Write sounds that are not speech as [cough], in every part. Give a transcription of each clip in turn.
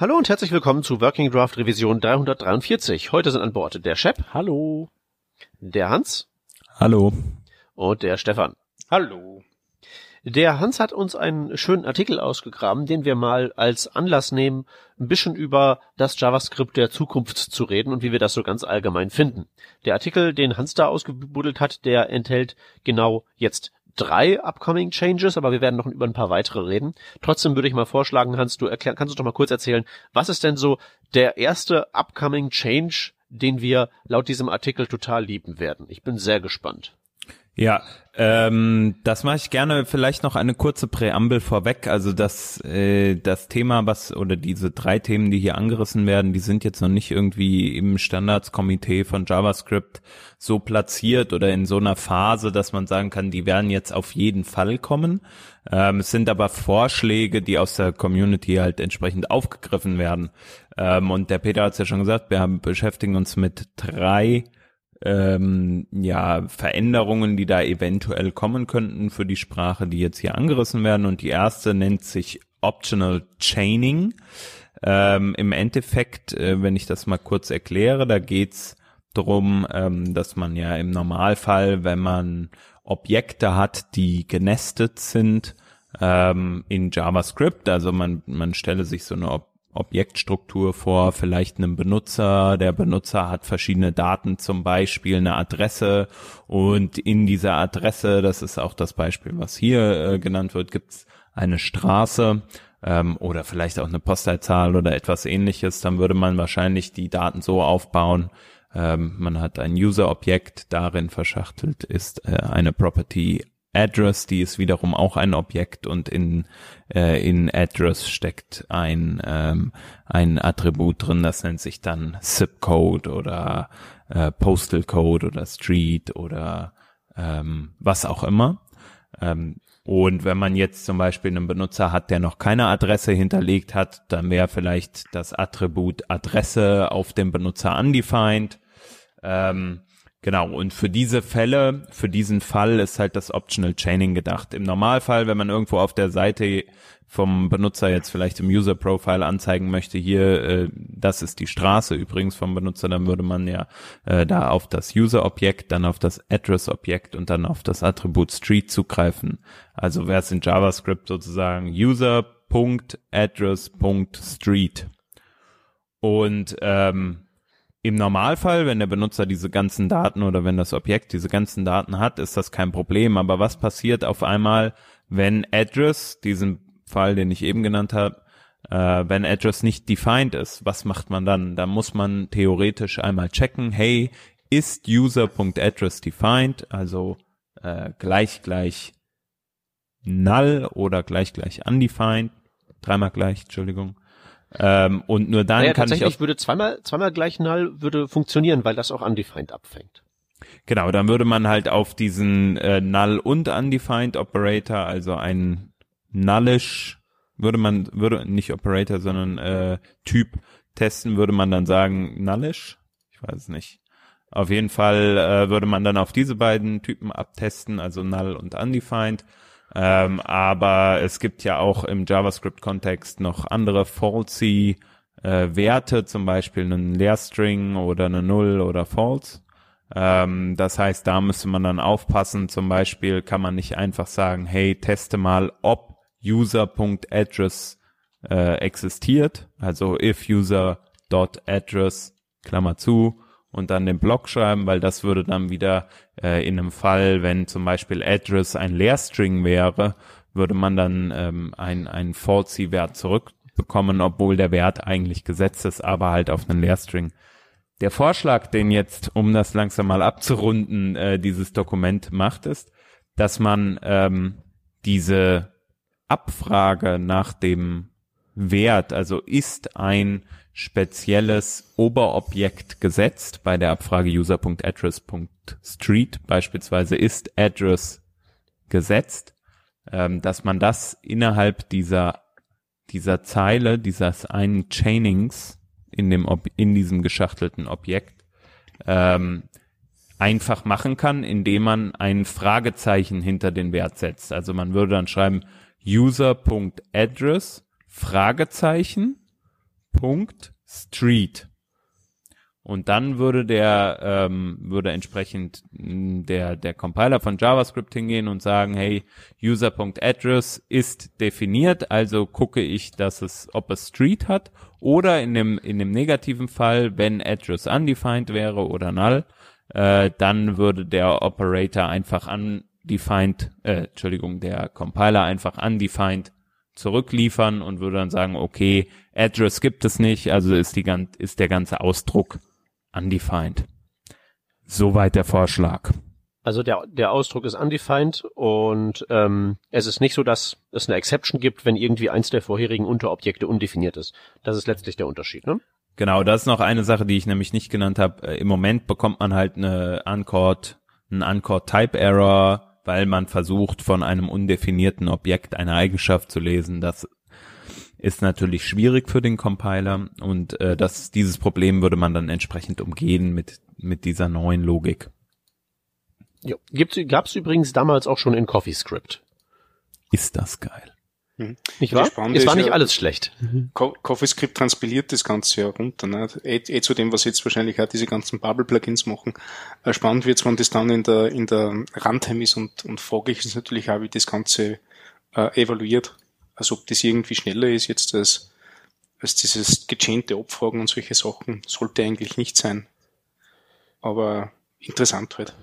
Hallo und herzlich willkommen zu Working Draft Revision 343. Heute sind an Bord der Shep. Hallo. Der Hans. Hallo. Und der Stefan. Hallo. Der Hans hat uns einen schönen Artikel ausgegraben, den wir mal als Anlass nehmen, ein bisschen über das JavaScript der Zukunft zu reden und wie wir das so ganz allgemein finden. Der Artikel, den Hans da ausgebuddelt hat, der enthält genau jetzt drei upcoming Changes, aber wir werden noch über ein paar weitere reden. Trotzdem würde ich mal vorschlagen, Hans, du erklär, kannst uns doch mal kurz erzählen, was ist denn so der erste upcoming Change, den wir laut diesem Artikel total lieben werden? Ich bin sehr gespannt. Ja, ähm, das mache ich gerne. Vielleicht noch eine kurze Präambel vorweg. Also das, äh, das Thema, was oder diese drei Themen, die hier angerissen werden, die sind jetzt noch nicht irgendwie im Standardskomitee von JavaScript so platziert oder in so einer Phase, dass man sagen kann, die werden jetzt auf jeden Fall kommen. Ähm, es sind aber Vorschläge, die aus der Community halt entsprechend aufgegriffen werden. Ähm, und der Peter hat es ja schon gesagt, wir haben, beschäftigen uns mit drei ähm, ja, Veränderungen, die da eventuell kommen könnten für die Sprache, die jetzt hier angerissen werden. Und die erste nennt sich Optional Chaining. Ähm, Im Endeffekt, äh, wenn ich das mal kurz erkläre, da geht's drum, ähm, dass man ja im Normalfall, wenn man Objekte hat, die genestet sind ähm, in JavaScript, also man, man stelle sich so eine Ob Objektstruktur vor, vielleicht einem Benutzer. Der Benutzer hat verschiedene Daten, zum Beispiel eine Adresse und in dieser Adresse, das ist auch das Beispiel, was hier äh, genannt wird, gibt es eine Straße ähm, oder vielleicht auch eine Postleitzahl oder etwas ähnliches. Dann würde man wahrscheinlich die Daten so aufbauen, ähm, man hat ein User-Objekt, darin verschachtelt ist äh, eine Property Address, die ist wiederum auch ein Objekt und in, äh, in Address steckt ein, ähm, ein Attribut drin, das nennt sich dann Zip Code oder äh, Postal Code oder Street oder ähm, was auch immer. Ähm, und wenn man jetzt zum Beispiel einen Benutzer hat, der noch keine Adresse hinterlegt hat, dann wäre vielleicht das Attribut Adresse auf dem Benutzer undefined. Ähm, Genau, und für diese Fälle, für diesen Fall ist halt das Optional Chaining gedacht. Im Normalfall, wenn man irgendwo auf der Seite vom Benutzer jetzt vielleicht im User Profile anzeigen möchte, hier, äh, das ist die Straße übrigens vom Benutzer, dann würde man ja äh, da auf das User Objekt, dann auf das Address Objekt und dann auf das Attribut Street zugreifen. Also wäre es in JavaScript sozusagen User.address.street. Und ähm, im Normalfall, wenn der Benutzer diese ganzen Daten oder wenn das Objekt diese ganzen Daten hat, ist das kein Problem. Aber was passiert auf einmal, wenn Address, diesen Fall, den ich eben genannt habe, äh, wenn Address nicht defined ist, was macht man dann? Da muss man theoretisch einmal checken, hey, ist user.address defined, also äh, gleich gleich null oder gleich gleich undefined, dreimal gleich, Entschuldigung. Ähm, und nur dann naja, kann tatsächlich ich würde zweimal zweimal gleich null würde funktionieren, weil das auch undefined abfängt. Genau, dann würde man halt auf diesen äh, null und undefined Operator, also ein nullish würde man würde nicht Operator, sondern äh, Typ testen, würde man dann sagen nullish? Ich weiß es nicht. Auf jeden Fall äh, würde man dann auf diese beiden Typen abtesten, also null und undefined. Ähm, aber es gibt ja auch im JavaScript-Kontext noch andere falsy äh, Werte, zum Beispiel einen Leerstring oder eine Null oder False. Ähm, das heißt, da müsste man dann aufpassen. Zum Beispiel kann man nicht einfach sagen, hey, teste mal, ob user.address äh, existiert. Also if user.address, Klammer zu, und dann den Block schreiben, weil das würde dann wieder äh, in einem Fall, wenn zum Beispiel Address ein Leerstring wäre, würde man dann ähm, ein, ein Falsy-Wert zurückbekommen, obwohl der Wert eigentlich gesetzt ist, aber halt auf einen Leerstring. Der Vorschlag, den jetzt, um das langsam mal abzurunden, äh, dieses Dokument macht, ist, dass man ähm, diese Abfrage nach dem Wert, also ist ein spezielles Oberobjekt gesetzt bei der Abfrage user.address.street beispielsweise ist Address gesetzt, ähm, dass man das innerhalb dieser dieser Zeile, dieses einen Chainings in dem Ob in diesem geschachtelten Objekt ähm, einfach machen kann, indem man ein Fragezeichen hinter den Wert setzt. Also man würde dann schreiben user.address Fragezeichen Punkt Street. Und dann würde der ähm, würde entsprechend der der Compiler von JavaScript hingehen und sagen, hey, user.address ist definiert, also gucke ich, dass es ob es Street hat oder in dem in dem negativen Fall, wenn address undefined wäre oder null, äh, dann würde der Operator einfach undefined, äh, Entschuldigung, der Compiler einfach undefined zurückliefern und würde dann sagen, okay, Address gibt es nicht, also ist die ist der ganze Ausdruck undefined. Soweit der Vorschlag. Also der, der Ausdruck ist undefined und ähm, es ist nicht so, dass es eine Exception gibt, wenn irgendwie eins der vorherigen Unterobjekte undefiniert ist. Das ist letztlich der Unterschied, ne? Genau, das ist noch eine Sache, die ich nämlich nicht genannt habe. Äh, Im Moment bekommt man halt eine Uncaught, einen Uncaught Type Error, weil man versucht, von einem undefinierten Objekt eine Eigenschaft zu lesen. Das ist natürlich schwierig für den Compiler und äh, das, dieses Problem würde man dann entsprechend umgehen mit, mit dieser neuen Logik. Ja. Gab es übrigens damals auch schon in CoffeeScript. Ist das geil. Mhm. Nicht wahr? Es war nicht ja, alles schlecht. CoffeeScript transpiliert das Ganze ja runter. Ne? Eh, eh zu dem, was jetzt wahrscheinlich auch diese ganzen Bubble-Plugins machen. Äh, spannend wird's, wenn das dann in der, in der Runtime ist und, und fraglich ist natürlich auch, wie das Ganze äh, evaluiert als ob das irgendwie schneller ist jetzt als, als dieses gechainte Abfragen und solche Sachen. Sollte eigentlich nicht sein. Aber interessant halt.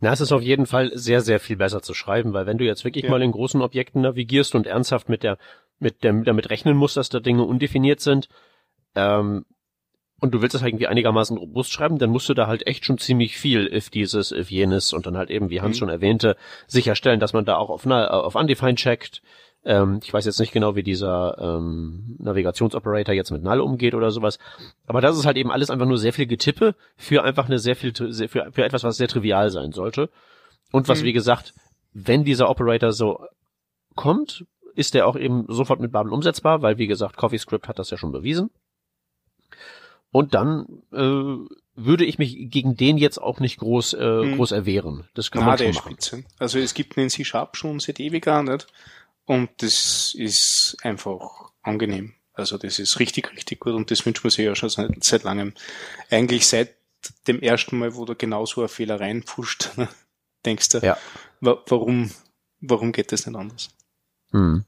Na, es ist auf jeden Fall sehr, sehr viel besser zu schreiben, weil wenn du jetzt wirklich ja. mal in großen Objekten navigierst und ernsthaft mit der, mit dem, damit rechnen musst, dass da Dinge undefiniert sind, ähm, und du willst das halt irgendwie einigermaßen robust schreiben, dann musst du da halt echt schon ziemlich viel if dieses, if jenes und dann halt eben, wie Hans mhm. schon erwähnte, sicherstellen, dass man da auch auf, auf undefined checkt, ähm, ich weiß jetzt nicht genau, wie dieser ähm, Navigationsoperator jetzt mit Null umgeht oder sowas. Aber das ist halt eben alles einfach nur sehr viel Getippe für einfach eine sehr viel, sehr, für, für etwas, was sehr trivial sein sollte. Und was, mhm. wie gesagt, wenn dieser Operator so kommt, ist der auch eben sofort mit Babel umsetzbar, weil, wie gesagt, CoffeeScript hat das ja schon bewiesen. Und dann äh, würde ich mich gegen den jetzt auch nicht groß, äh, hm. groß erwehren. Das kann Na, man schon machen. Spitze. Also es gibt einen C-Sharp schon seit ewig nicht? Und das ist einfach angenehm. Also das ist richtig, richtig gut und das wünscht man sich ja schon seit, seit langem. Eigentlich seit dem ersten Mal, wo du genau so eine Fehler reinpusht, [laughs] denkst du, ja. wa warum, warum geht das nicht anders? Hm.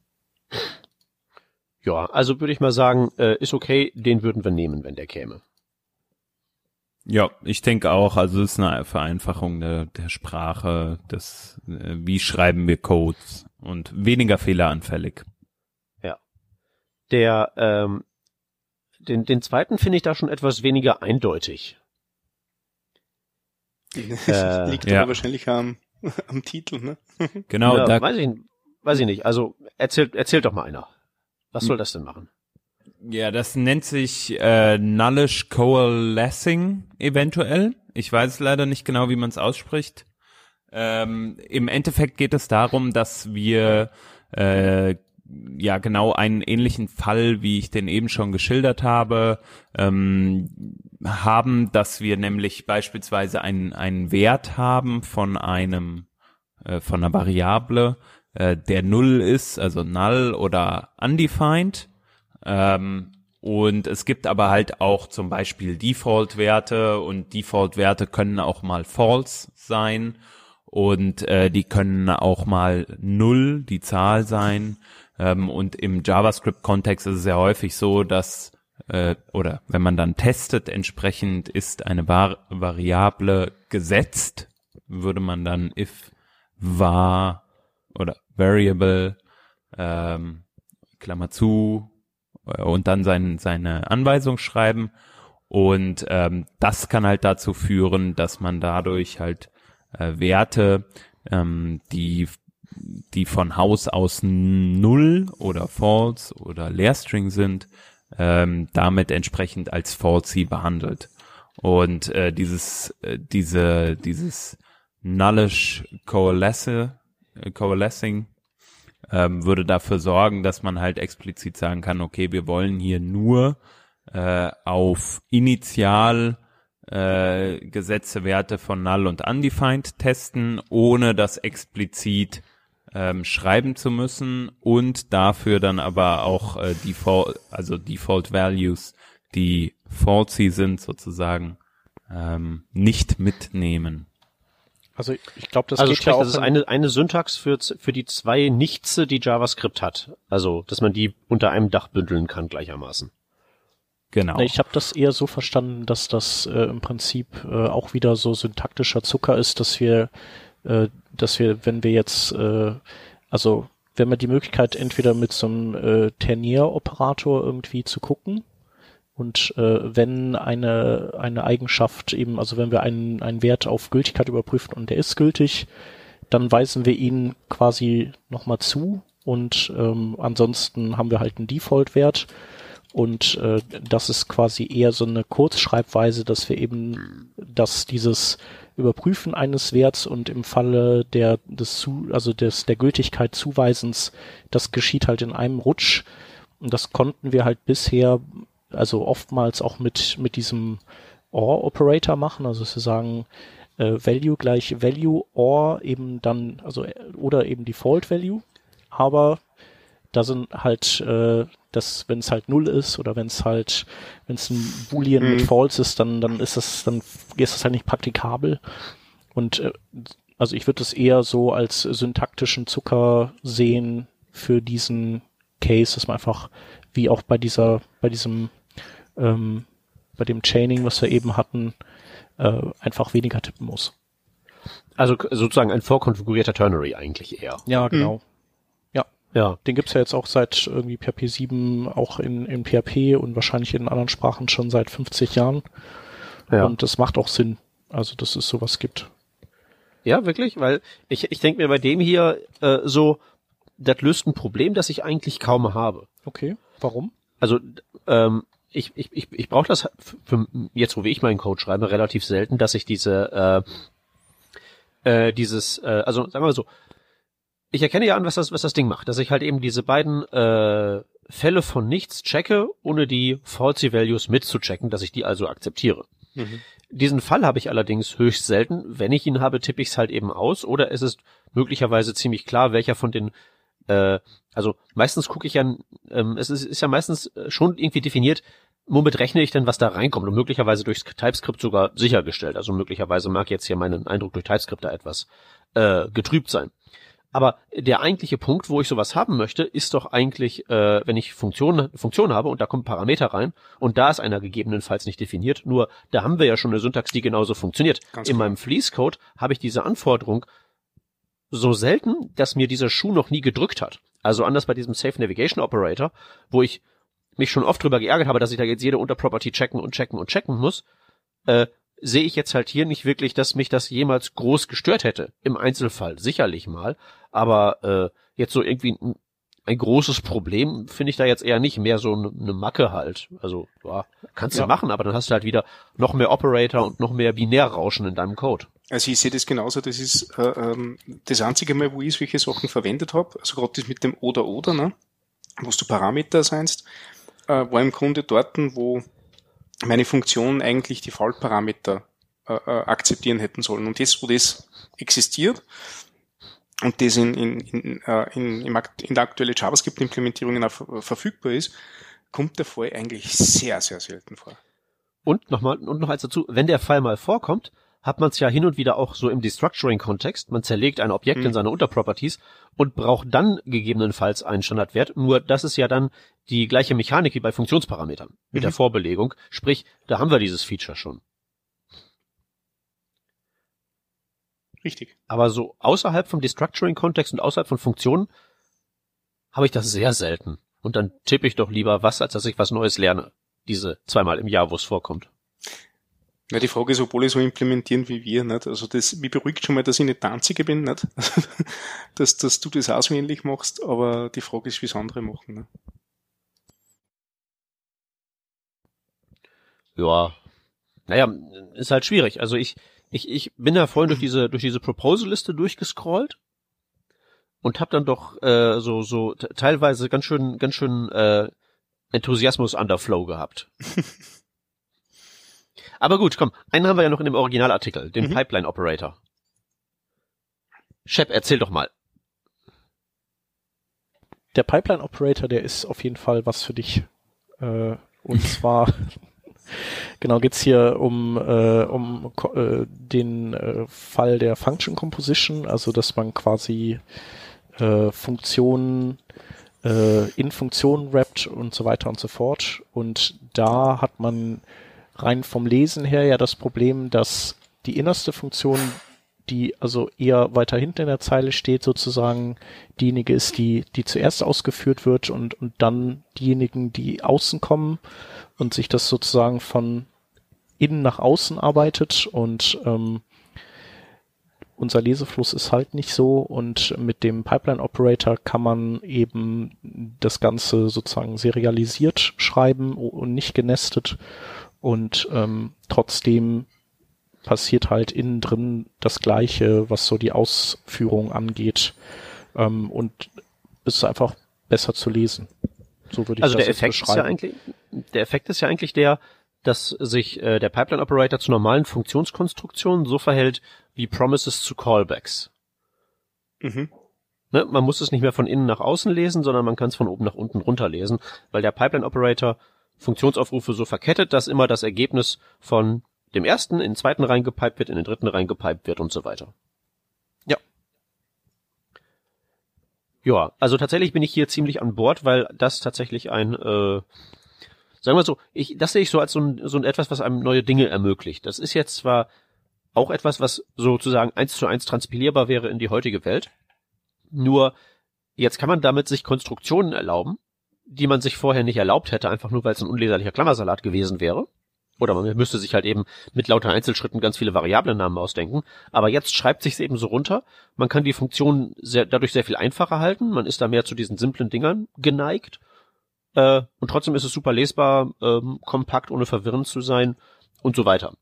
Ja, also würde ich mal sagen, äh, ist okay, den würden wir nehmen, wenn der käme. Ja, ich denke auch, also es ist eine Vereinfachung der, der Sprache, des, äh, wie schreiben wir Codes und weniger fehleranfällig. Ja. Der, ähm, den, den zweiten finde ich da schon etwas weniger eindeutig. [laughs] äh, Liegt ja. aber wahrscheinlich am, [laughs] am Titel, ne? [laughs] Genau, ja, da weiß ich, weiß ich nicht. Also erzählt, erzählt doch mal einer. Was soll das denn machen? Ja, das nennt sich äh, Nullish Coalescing eventuell. Ich weiß leider nicht genau, wie man es ausspricht. Ähm, Im Endeffekt geht es darum, dass wir äh, ja genau einen ähnlichen Fall, wie ich den eben schon geschildert habe, ähm, haben, dass wir nämlich beispielsweise einen, einen Wert haben von einem äh, von einer Variable, äh, der null ist, also null oder undefined. Ähm, und es gibt aber halt auch zum Beispiel Default-Werte und Default-Werte können auch mal false sein und äh, die können auch mal null die Zahl sein. Ähm, und im JavaScript-Kontext ist es sehr häufig so, dass äh, oder wenn man dann testet, entsprechend ist eine Var Variable gesetzt, würde man dann if var oder variable ähm, Klammer zu äh, und dann sein, seine Anweisung schreiben. Und ähm, das kann halt dazu führen, dass man dadurch halt äh, Werte, ähm, die die von Haus aus null oder false oder Leerstring sind, ähm, damit entsprechend als falsy behandelt. Und äh, dieses äh, diese dieses nullish coalesce, äh, coalescing ähm, würde dafür sorgen, dass man halt explizit sagen kann, okay, wir wollen hier nur äh, auf initial äh, gesetzte Werte von null und undefined testen, ohne das explizit ähm, schreiben zu müssen und dafür dann aber auch äh, Default, also Default Values, die falsy sind sozusagen, ähm, nicht mitnehmen. Also ich glaube, das also geht sprich, ja auch. Das ist eine, eine Syntax für, für die zwei Nichtse, die JavaScript hat. Also, dass man die unter einem Dach bündeln kann gleichermaßen. Genau. Ich habe das eher so verstanden, dass das äh, im Prinzip äh, auch wieder so syntaktischer Zucker ist, dass wir, äh, dass wir, wenn wir jetzt, äh, also wenn wir die Möglichkeit entweder mit so einem äh, Ternier-Operator irgendwie zu gucken, und äh, wenn eine, eine Eigenschaft eben, also wenn wir einen, einen Wert auf Gültigkeit überprüfen und der ist gültig, dann weisen wir ihn quasi nochmal zu und ähm, ansonsten haben wir halt einen Default-Wert und äh, das ist quasi eher so eine Kurzschreibweise, dass wir eben, dass dieses Überprüfen eines Werts und im Falle der des zu, also des der Gültigkeit Zuweisens, das geschieht halt in einem Rutsch. Und das konnten wir halt bisher also oftmals auch mit, mit diesem OR-Operator machen, also sie sagen, äh, Value gleich Value or eben dann, also äh, oder eben Default Value, aber da sind halt äh, das, wenn es halt null ist oder wenn es halt, wenn es ein Boolean mhm. mit False ist, dann dann ist das dann ist das halt nicht praktikabel und äh, also ich würde es eher so als syntaktischen Zucker sehen für diesen Case, dass man einfach wie auch bei dieser bei diesem ähm, bei dem Chaining, was wir eben hatten, äh, einfach weniger tippen muss. Also sozusagen ein vorkonfigurierter Ternary eigentlich eher. Ja, genau. Mhm. Ja. Den gibt's ja jetzt auch seit irgendwie PHP 7 auch in, in PHP und wahrscheinlich in anderen Sprachen schon seit 50 Jahren. Ja. Und das macht auch Sinn. Also, dass es sowas gibt. Ja, wirklich? Weil ich, ich denke mir bei dem hier äh, so, das löst ein Problem, das ich eigentlich kaum habe. Okay. Warum? Also, ähm, ich, ich, ich, ich brauche das für jetzt, wo ich meinen Code schreibe, relativ selten, dass ich diese äh, äh, dieses, äh, also sagen wir mal so, ich erkenne ja an, was das, was das Ding macht, dass ich halt eben diese beiden äh, Fälle von nichts checke, ohne die Falsy Values mitzuchecken, dass ich die also akzeptiere. Mhm. Diesen Fall habe ich allerdings höchst selten. Wenn ich ihn habe, tippe ich es halt eben aus oder es ist möglicherweise ziemlich klar, welcher von den äh, also meistens gucke ich ja, ähm, es ist, ist ja meistens äh, schon irgendwie definiert, womit rechne ich denn, was da reinkommt und möglicherweise durchs TypeScript sogar sichergestellt. Also möglicherweise mag jetzt hier mein Eindruck durch TypeScript da etwas äh, getrübt sein. Aber der eigentliche Punkt, wo ich sowas haben möchte, ist doch eigentlich, äh, wenn ich Funktionen Funktion habe und da kommt ein Parameter rein und da ist einer gegebenenfalls nicht definiert. Nur da haben wir ja schon eine Syntax, die genauso funktioniert. Ganz In klar. meinem Fleece-Code habe ich diese Anforderung so selten, dass mir dieser Schuh noch nie gedrückt hat. Also anders bei diesem Safe Navigation Operator, wo ich mich schon oft drüber geärgert habe, dass ich da jetzt jede Unterproperty checken und checken und checken muss, äh, sehe ich jetzt halt hier nicht wirklich, dass mich das jemals groß gestört hätte. Im Einzelfall sicherlich mal, aber äh, jetzt so irgendwie ein, ein großes Problem finde ich da jetzt eher nicht, mehr so eine, Macke halt. Also ja, kannst du ja. machen, aber dann hast du halt wieder noch mehr Operator und noch mehr Binärrauschen in deinem Code. Also ich sehe das genauso, das ist äh, ähm, das einzige Mal, wo ich solche Sachen verwendet habe, also gerade das mit dem oder oder, ne? wo du Parameter seinst, äh, war im Grunde dort, wo meine Funktion eigentlich die Fallparameter äh, äh, akzeptieren hätten sollen. Und jetzt, wo das existiert und das in, in, in, äh, in, in der aktuellen JavaScript-Implementierung verfügbar ist, kommt der Fall eigentlich sehr, sehr selten vor. Und nochmal, und noch eins dazu, wenn der Fall mal vorkommt, hat man es ja hin und wieder auch so im Destructuring-Kontext. Man zerlegt ein Objekt hm. in seine Unterproperties und braucht dann gegebenenfalls einen Standardwert. Nur das ist ja dann die gleiche Mechanik wie bei Funktionsparametern mit mhm. der Vorbelegung. Sprich, da haben wir dieses Feature schon. Richtig. Aber so außerhalb vom Destructuring-Kontext und außerhalb von Funktionen habe ich das sehr selten. Und dann tippe ich doch lieber was, als dass ich was Neues lerne. Diese zweimal im Jahr, wo es vorkommt. Ja, die Frage ist, ob alle so implementieren wie wir, nicht? Also das, mich beruhigt schon mal, dass ich nicht der Einzige bin, nicht? [laughs] dass, dass du das auch so ähnlich machst, aber die Frage ist, wie es andere machen, ne? Ja. Naja, ist halt schwierig. Also ich, ich, ich bin da vorhin durch diese, durch diese Proposal-Liste durchgescrollt und hab dann doch äh, so, so teilweise ganz schön, ganz schön äh, Enthusiasmus Underflow gehabt. [laughs] Aber gut, komm, einen haben wir ja noch in dem Originalartikel, den mhm. Pipeline Operator. Shep, erzähl doch mal. der Pipeline Operator, der ist auf jeden Fall was für dich. Äh, und zwar [laughs] genau geht's hier um, äh, um äh, den äh, Fall der Function Composition, also dass man quasi äh, Funktionen äh, in Funktionen rappt und so weiter und so fort. Und da hat man rein vom Lesen her ja das Problem, dass die innerste Funktion die also eher weiter hinten in der Zeile steht, sozusagen diejenige ist, die, die zuerst ausgeführt wird und, und dann diejenigen, die außen kommen und sich das sozusagen von innen nach außen arbeitet und ähm, unser Lesefluss ist halt nicht so und mit dem Pipeline Operator kann man eben das Ganze sozusagen serialisiert schreiben und nicht genestet und ähm, trotzdem passiert halt innen drin das Gleiche, was so die Ausführung angeht. Ähm, und es ist einfach besser zu lesen. So würde ich also das der Effekt ist ja eigentlich, der Effekt ist ja eigentlich der, dass sich äh, der Pipeline Operator zu normalen Funktionskonstruktionen so verhält wie Promises zu Callbacks. Mhm. Ne, man muss es nicht mehr von innen nach außen lesen, sondern man kann es von oben nach unten runterlesen, weil der Pipeline Operator Funktionsaufrufe so verkettet, dass immer das Ergebnis von dem ersten in den zweiten reingepiped wird, in den dritten reingepiped wird und so weiter. Ja. Ja, also tatsächlich bin ich hier ziemlich an Bord, weil das tatsächlich ein, äh, sagen wir so, ich, das sehe ich so als so ein, so ein etwas, was einem neue Dinge ermöglicht. Das ist jetzt zwar auch etwas, was sozusagen eins zu eins transpilierbar wäre in die heutige Welt. Nur jetzt kann man damit sich Konstruktionen erlauben, die man sich vorher nicht erlaubt hätte, einfach nur weil es ein unleserlicher Klammersalat gewesen wäre. Oder man müsste sich halt eben mit lauter Einzelschritten ganz viele Variablennamen ausdenken. Aber jetzt schreibt sich eben so runter. Man kann die Funktion sehr, dadurch sehr viel einfacher halten. Man ist da mehr zu diesen simplen Dingern geneigt. Äh, und trotzdem ist es super lesbar, ähm, kompakt, ohne verwirrend zu sein und so weiter.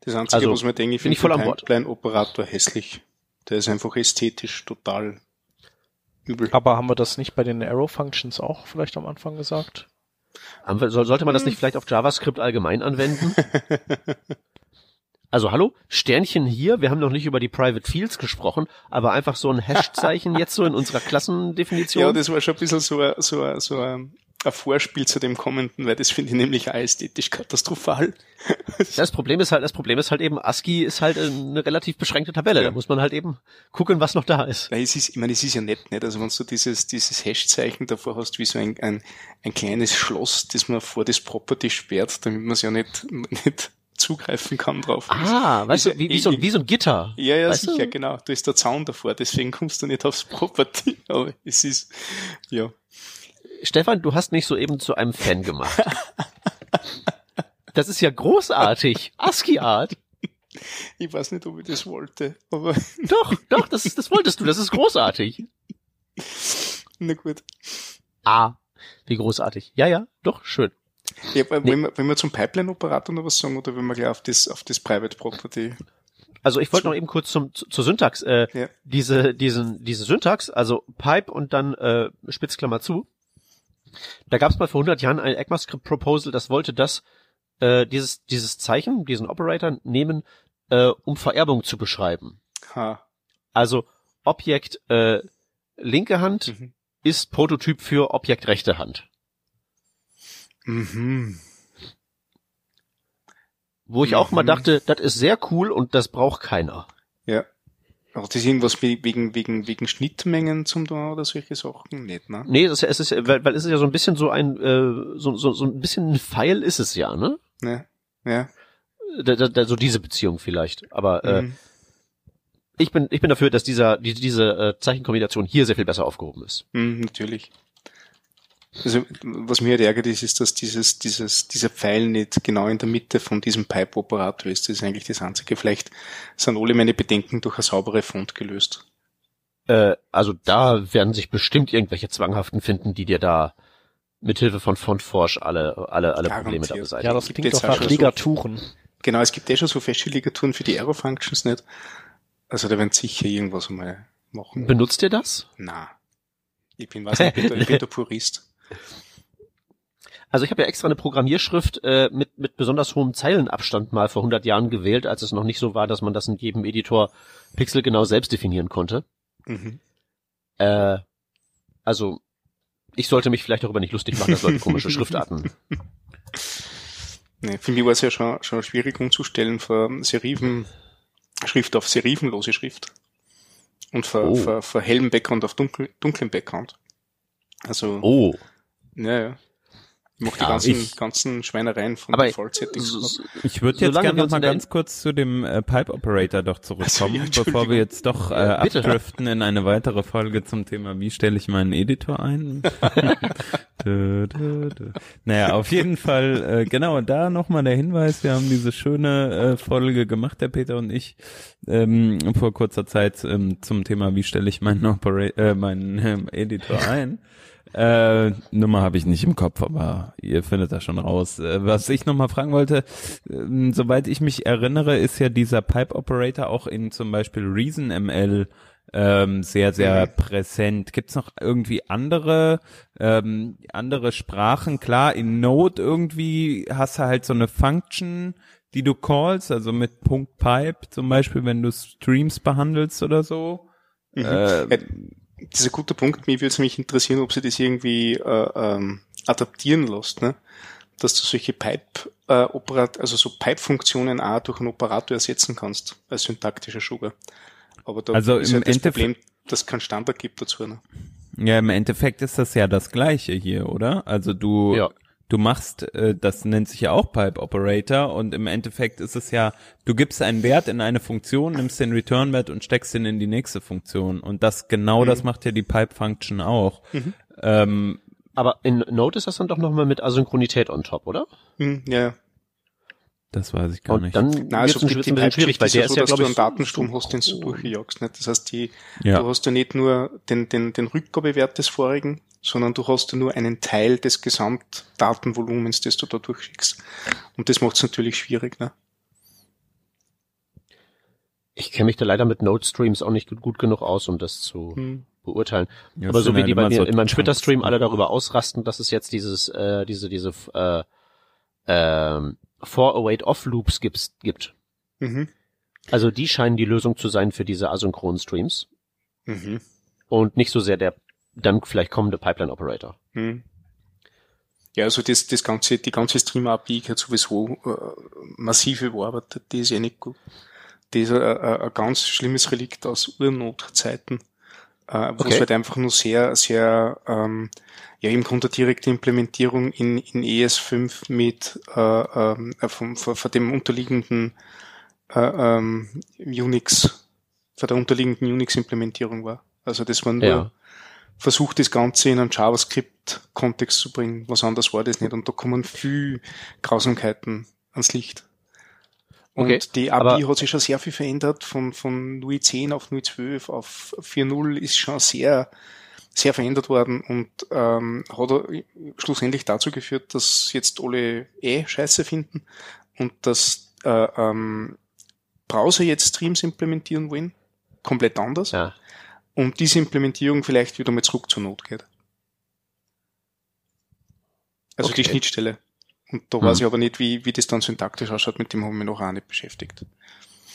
Das Einzige, also, was man denkt, ich finde den Pipeline-Operator hässlich. Der ist einfach ästhetisch total übel. Aber haben wir das nicht bei den Arrow-Functions auch vielleicht am Anfang gesagt? Sollte man das nicht hm. vielleicht auf JavaScript allgemein anwenden? [laughs] Also hallo, Sternchen hier, wir haben noch nicht über die Private Fields gesprochen, aber einfach so ein Hashzeichen jetzt so in unserer [laughs] Klassendefinition. Ja, das war schon ein bisschen so ein, so ein, so ein, ein Vorspiel zu dem kommenden, weil das finde ich nämlich auch ästhetisch katastrophal. Das Problem ist halt, das Problem ist halt eben, ASCII ist halt eine relativ beschränkte Tabelle. Ja. Da muss man halt eben gucken, was noch da ist. Weil es ist, ich meine, es ist ja nett, nicht? Also wenn du dieses, dieses Hashzeichen davor hast, wie so ein, ein, ein kleines Schloss, das man vor das Property sperrt, damit man es ja nicht, nicht zugreifen kann drauf. Ah, weißt du, wie, wie, so, wie so ein Gitter. Ja, ja, weißt sicher, du? genau. Da ist der Zaun davor, deswegen kommst du nicht aufs Property. [laughs] Aber es ist, ja. Stefan, du hast mich soeben zu einem Fan gemacht. Das ist ja großartig. ASCII-Art. Ich weiß nicht, ob ich das wollte, aber. [laughs] Doch, doch, das, das wolltest du. Das ist großartig. Na gut. Ah, wie großartig. Ja, ja, doch, schön. Ja, nee. wenn, wir, wenn wir zum Pipeline-Operator noch was sagen oder wenn wir gleich auf das, auf das Private Property also ich wollte noch eben kurz zum zur Syntax äh, ja. diese diesen diese Syntax also Pipe und dann äh, Spitzklammer zu. Da gab es mal vor 100 Jahren ein ECMAScript Proposal, das wollte das äh, dieses dieses Zeichen, diesen Operator nehmen, äh, um Vererbung zu beschreiben. Ha. Also Objekt äh, linke Hand mhm. ist Prototyp für Objekt rechte Hand. Mhm. Wo ich mhm. auch mal mhm. dachte, das ist sehr cool und das braucht keiner. Ja. Auch das irgendwas wegen, wegen, wegen Schnittmengen zum da oder solche Sachen? Nicht, ne? Nee, das, es ist, weil, weil es ist ja so ein bisschen so ein, äh, so, so, so ein bisschen ein Pfeil ist es ja, ne? Ja. Ja. Da, da, da, so diese Beziehung vielleicht. Aber äh, mhm. ich bin, ich bin dafür, dass dieser, die, diese äh, Zeichenkombination hier sehr viel besser aufgehoben ist. Mhm, natürlich. Also, was mir halt ärgert ist, ist, dass dieses, dieses, dieser Pfeil nicht genau in der Mitte von diesem Pipe-Operator ist. Das ist eigentlich das Einzige. Vielleicht sind alle meine Bedenken durch eine saubere Font gelöst. Äh, also da werden sich bestimmt irgendwelche Zwanghaften finden, die dir da mithilfe von Fontforsch alle, alle, alle Probleme da beseitigen. Ja, das klingt doch nach Ligaturen. So, genau, es gibt ja schon so feste Ligaturen für die Arrow-Functions nicht. Also da werden sicher irgendwas mal machen. Benutzt ihr das? Na. Ich bin was, ich bin, der, ich bin der [laughs] Purist. Also ich habe ja extra eine Programmierschrift äh, mit, mit besonders hohem Zeilenabstand mal vor 100 Jahren gewählt, als es noch nicht so war, dass man das in jedem Editor pixelgenau selbst definieren konnte. Mhm. Äh, Also, ich sollte mich vielleicht darüber nicht lustig machen, dass Leute komische [laughs] Schriftarten. Nee, für mich war es ja schon, schon schwierig umzustellen von Serifen, Schrift auf serifenlose Schrift. Und von, oh. von, von hellem Background auf dunkel, dunklem Background. Also. Oh. Ja, ja. Ich mochte ja, die ganzen, ich, ganzen Schweinereien von aber Default-Settings. Ich würde jetzt gerne noch mal ganz kurz zu dem äh, Pipe Operator doch zurückkommen, [laughs] also, ja, bevor wir jetzt doch äh, abdriften in eine weitere Folge zum Thema, wie stelle ich meinen Editor ein? [laughs] [laughs] dö, dö, dö. Naja, auf jeden Fall, äh, genau, da nochmal der Hinweis, wir haben diese schöne äh, Folge gemacht, der Peter und ich, ähm, vor kurzer Zeit ähm, zum Thema, wie stelle ich meinen, Opera äh, meinen äh, Editor ein. Äh, Nummer habe ich nicht im Kopf, aber ihr findet das schon raus. Äh, was ich nochmal fragen wollte, äh, soweit ich mich erinnere, ist ja dieser Pipe Operator auch in zum Beispiel ReasonML ähm, sehr, sehr mhm. präsent. Gibt's noch irgendwie andere, ähm, andere Sprachen? Klar, in Node irgendwie hast du halt so eine Function, die du callst, also mit Punkt Pipe zum Beispiel, wenn du Streams behandelst oder so. Mhm. Äh, das ist ein guter Punkt. Mir würde es mich interessieren, ob sie das irgendwie äh, ähm, adaptieren lässt, ne? dass du solche Pipe äh, Operat also so Pipe-Funktionen auch durch einen Operator ersetzen kannst als syntaktischer Sugar. Aber da also ist ja das Problem, dass es keinen Standard gibt dazu. Ne? Ja, im Endeffekt ist das ja das Gleiche hier, oder? Also du ja du machst, äh, das nennt sich ja auch Pipe Operator und im Endeffekt ist es ja, du gibst einen Wert in eine Funktion, nimmst den Return-Wert und steckst ihn in die nächste Funktion und das genau mhm. das macht ja die Pipe Function auch. Mhm. Ähm, aber in Node ist das dann doch nochmal mit Asynchronität on top, oder? Mhm, ja. Das weiß ich gar und nicht. Dann Na, also wird es ein bisschen schwierig, weil der ist ja, glaube ich, einen Datenstrom hast, den du durchjagst. Nicht? Das heißt, die, ja. du hast ja nicht nur den, den, den Rückgabewert des vorigen, sondern du hast ja nur einen Teil des Gesamtdatenvolumens, das du da durchschickst. Und das macht es natürlich schwierig. Ne? Ich kenne mich da leider mit Node-Streams auch nicht gut, gut, genug aus, um das zu hm. beurteilen. Ja, Aber so wie die bei mir so in meinem Twitter-Stream alle darüber ausrasten, dass es jetzt dieses, äh, diese, diese äh, äh, For-Await-Off-Loops gibt. gibt. Mhm. Also die scheinen die Lösung zu sein für diese asynchronen Streams. Mhm. Und nicht so sehr der dann vielleicht kommende Pipeline Operator. Hm. Ja, also das, das ganze, die ganze Stream API hat sowieso äh, massiv überarbeitet, die ist eh nicht gut. Das ist ein, ein ganz schlimmes Relikt aus Urnotzeiten, äh, wo okay. es halt einfach nur sehr, sehr, ähm, ja, im Grunde direkte Implementierung in, in ES5 mit äh, ähm, äh, von, von, von dem unterliegenden äh, ähm, Unix, von der unterliegenden Unix-Implementierung war. Also das war nur ja versucht das Ganze in einen JavaScript-Kontext zu bringen. Was anderes war das nicht. Und da kommen viel Grausamkeiten ans Licht. Und okay, die API hat sich schon sehr viel verändert. Von, von NUI 10 auf NUI 12 auf 4.0 ist schon sehr, sehr verändert worden und ähm, hat schlussendlich dazu geführt, dass jetzt alle eh Scheiße finden und dass äh, ähm, Browser jetzt Streams implementieren wollen. Komplett anders. Ja und diese Implementierung vielleicht wieder mal zurück zur Not geht. Also okay. die Schnittstelle. Und da hm. weiß ich aber nicht, wie, wie das dann syntaktisch ausschaut, mit dem haben wir noch auch nicht beschäftigt.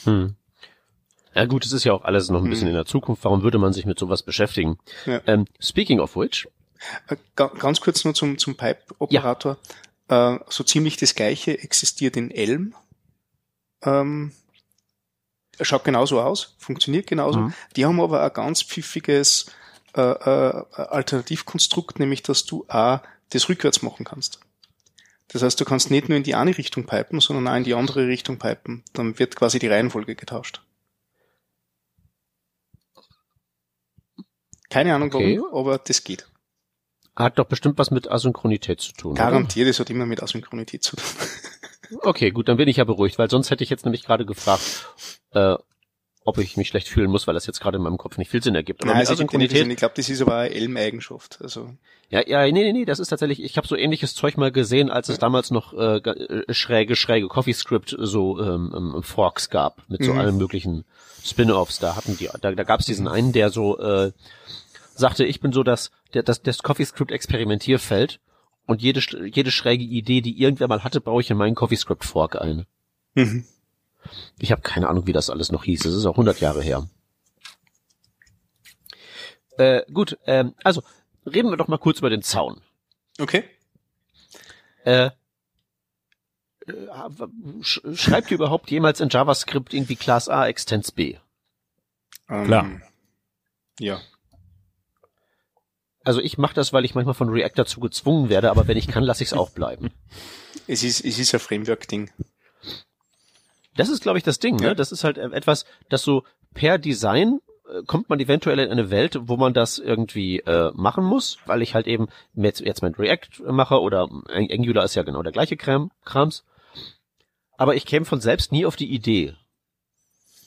Hm. Ja gut, es ist ja auch alles noch ein bisschen hm. in der Zukunft. Warum würde man sich mit sowas beschäftigen? Ja. Ähm, speaking of which. Äh, ganz kurz nur zum, zum Pipe-Operator. Ja. Äh, so ziemlich das gleiche existiert in Elm. Ähm, schaut genauso aus, funktioniert genauso. Mhm. Die haben aber ein ganz pfiffiges äh, äh, Alternativkonstrukt, nämlich dass du A, das rückwärts machen kannst. Das heißt, du kannst nicht nur in die eine Richtung pipen, sondern auch in die andere Richtung pipen. Dann wird quasi die Reihenfolge getauscht. Keine Ahnung okay. warum, aber das geht. Hat doch bestimmt was mit Asynchronität zu tun. Garantiert, es hat immer mit Asynchronität zu tun. Okay, gut, dann bin ich ja beruhigt, weil sonst hätte ich jetzt nämlich gerade gefragt, äh, ob ich mich schlecht fühlen muss, weil das jetzt gerade in meinem Kopf nicht viel Sinn ergibt. Aber Nein, also Asynchronität, ich glaube, das ist aber eine Elm-Eigenschaft. Also. Ja, ja, nee, nee, nee, das ist tatsächlich, ich habe so ähnliches Zeug mal gesehen, als es ja. damals noch äh, äh schräge, schräge CoffeeScript so ähm, ähm, Forks gab, mit so mhm. allen möglichen Spin-offs. Da hatten die, da, da gab es diesen einen, der so äh, sagte, ich bin so das, der, das, das CoffeeScript Experimentierfeld und jede, jede schräge Idee, die irgendwer mal hatte, baue ich in meinen CoffeeScript Fork ein. Mhm. Ich habe keine Ahnung, wie das alles noch hieß. Es ist auch 100 Jahre her. Äh, gut, ähm, also reden wir doch mal kurz über den Zaun. Okay. Äh, äh schreibt ihr überhaupt jemals in JavaScript irgendwie Class A Extens B? Ähm, Klar. Ja. Also ich mache das, weil ich manchmal von React dazu gezwungen werde, aber wenn ich kann, lasse ich es auch bleiben. Es ist, es ist ein Framework-Ding. Das ist, glaube ich, das Ding. Ne? Das ist halt etwas, das so per Design äh, kommt man eventuell in eine Welt, wo man das irgendwie äh, machen muss, weil ich halt eben jetzt, jetzt mit React mache oder Angular ist ja genau der gleiche Kram, Krams. Aber ich käme von selbst nie auf die Idee,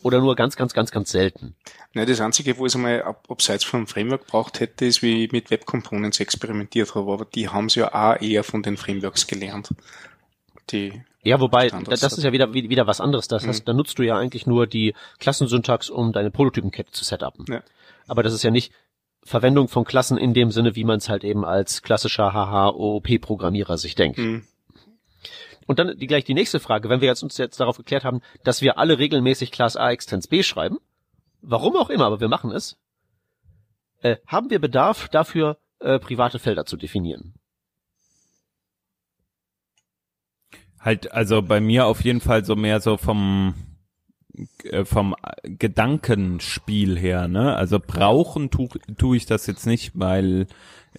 oder nur ganz, ganz, ganz, ganz selten? Nein, das Einzige, wo ich es einmal ab, abseits vom Framework braucht hätte, ist, wie ich mit Web Components experimentiert habe, aber die haben es ja auch eher von den Frameworks gelernt. Die ja, wobei, das ist ja wieder, wieder was anderes. Das heißt, mhm. da nutzt du ja eigentlich nur die Klassensyntax, um deine Prototypenkette zu setupen. Ja. Aber das ist ja nicht Verwendung von Klassen in dem Sinne, wie man es halt eben als klassischer HH-OOP-Programmierer sich denkt. Mhm. Und dann die, gleich die nächste Frage, wenn wir jetzt uns jetzt darauf geklärt haben, dass wir alle regelmäßig Class A Extens B schreiben, warum auch immer, aber wir machen es, äh, haben wir Bedarf dafür, äh, private Felder zu definieren? Halt, also bei mir auf jeden Fall so mehr so vom äh, vom Gedankenspiel her, ne? Also brauchen tue tu ich das jetzt nicht, weil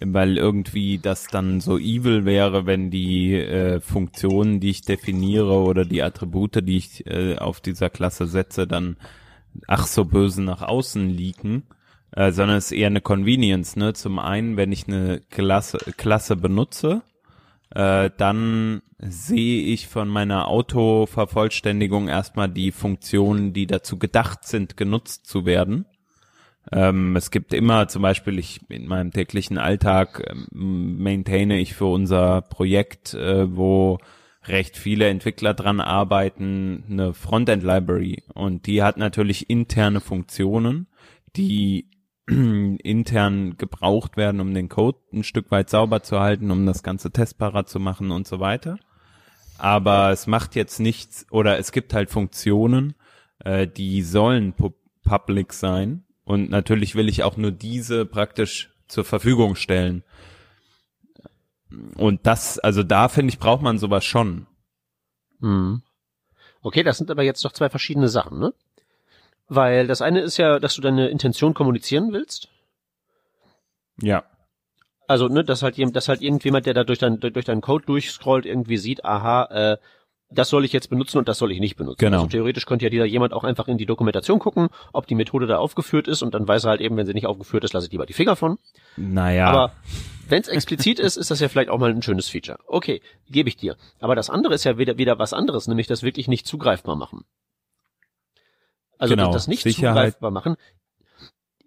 weil irgendwie das dann so evil wäre, wenn die äh, Funktionen, die ich definiere oder die Attribute, die ich äh, auf dieser Klasse setze, dann ach so böse nach außen liegen, äh, sondern es ist eher eine Convenience. Ne? Zum einen, wenn ich eine Klasse, Klasse benutze, äh, dann sehe ich von meiner Autovervollständigung erstmal die Funktionen, die dazu gedacht sind, genutzt zu werden. Ähm, es gibt immer zum Beispiel, ich in meinem täglichen Alltag ähm, maintaine ich für unser Projekt, äh, wo recht viele Entwickler dran arbeiten, eine Frontend Library und die hat natürlich interne Funktionen, die [clears throat] intern gebraucht werden, um den Code ein Stück weit sauber zu halten, um das ganze testbarer zu machen und so weiter. Aber es macht jetzt nichts oder es gibt halt Funktionen, äh, die sollen pu public sein und natürlich will ich auch nur diese praktisch zur Verfügung stellen. Und das, also da finde ich, braucht man sowas schon. Hm. Okay, das sind aber jetzt doch zwei verschiedene Sachen, ne? Weil das eine ist ja, dass du deine Intention kommunizieren willst. Ja. Also, ne, dass halt, dass halt irgendjemand, der da durch, dein, durch deinen Code durchscrollt, irgendwie sieht, aha, äh, das soll ich jetzt benutzen und das soll ich nicht benutzen. Genau. Also theoretisch könnte ja dieser jemand auch einfach in die Dokumentation gucken, ob die Methode da aufgeführt ist und dann weiß er halt eben, wenn sie nicht aufgeführt ist, lasse ich lieber die Finger von. Naja. Aber wenn es explizit ist, ist das ja vielleicht auch mal ein schönes Feature. Okay, gebe ich dir. Aber das andere ist ja wieder, wieder was anderes, nämlich das wirklich nicht zugreifbar machen. Also genau. das nicht Sicherheit. zugreifbar machen.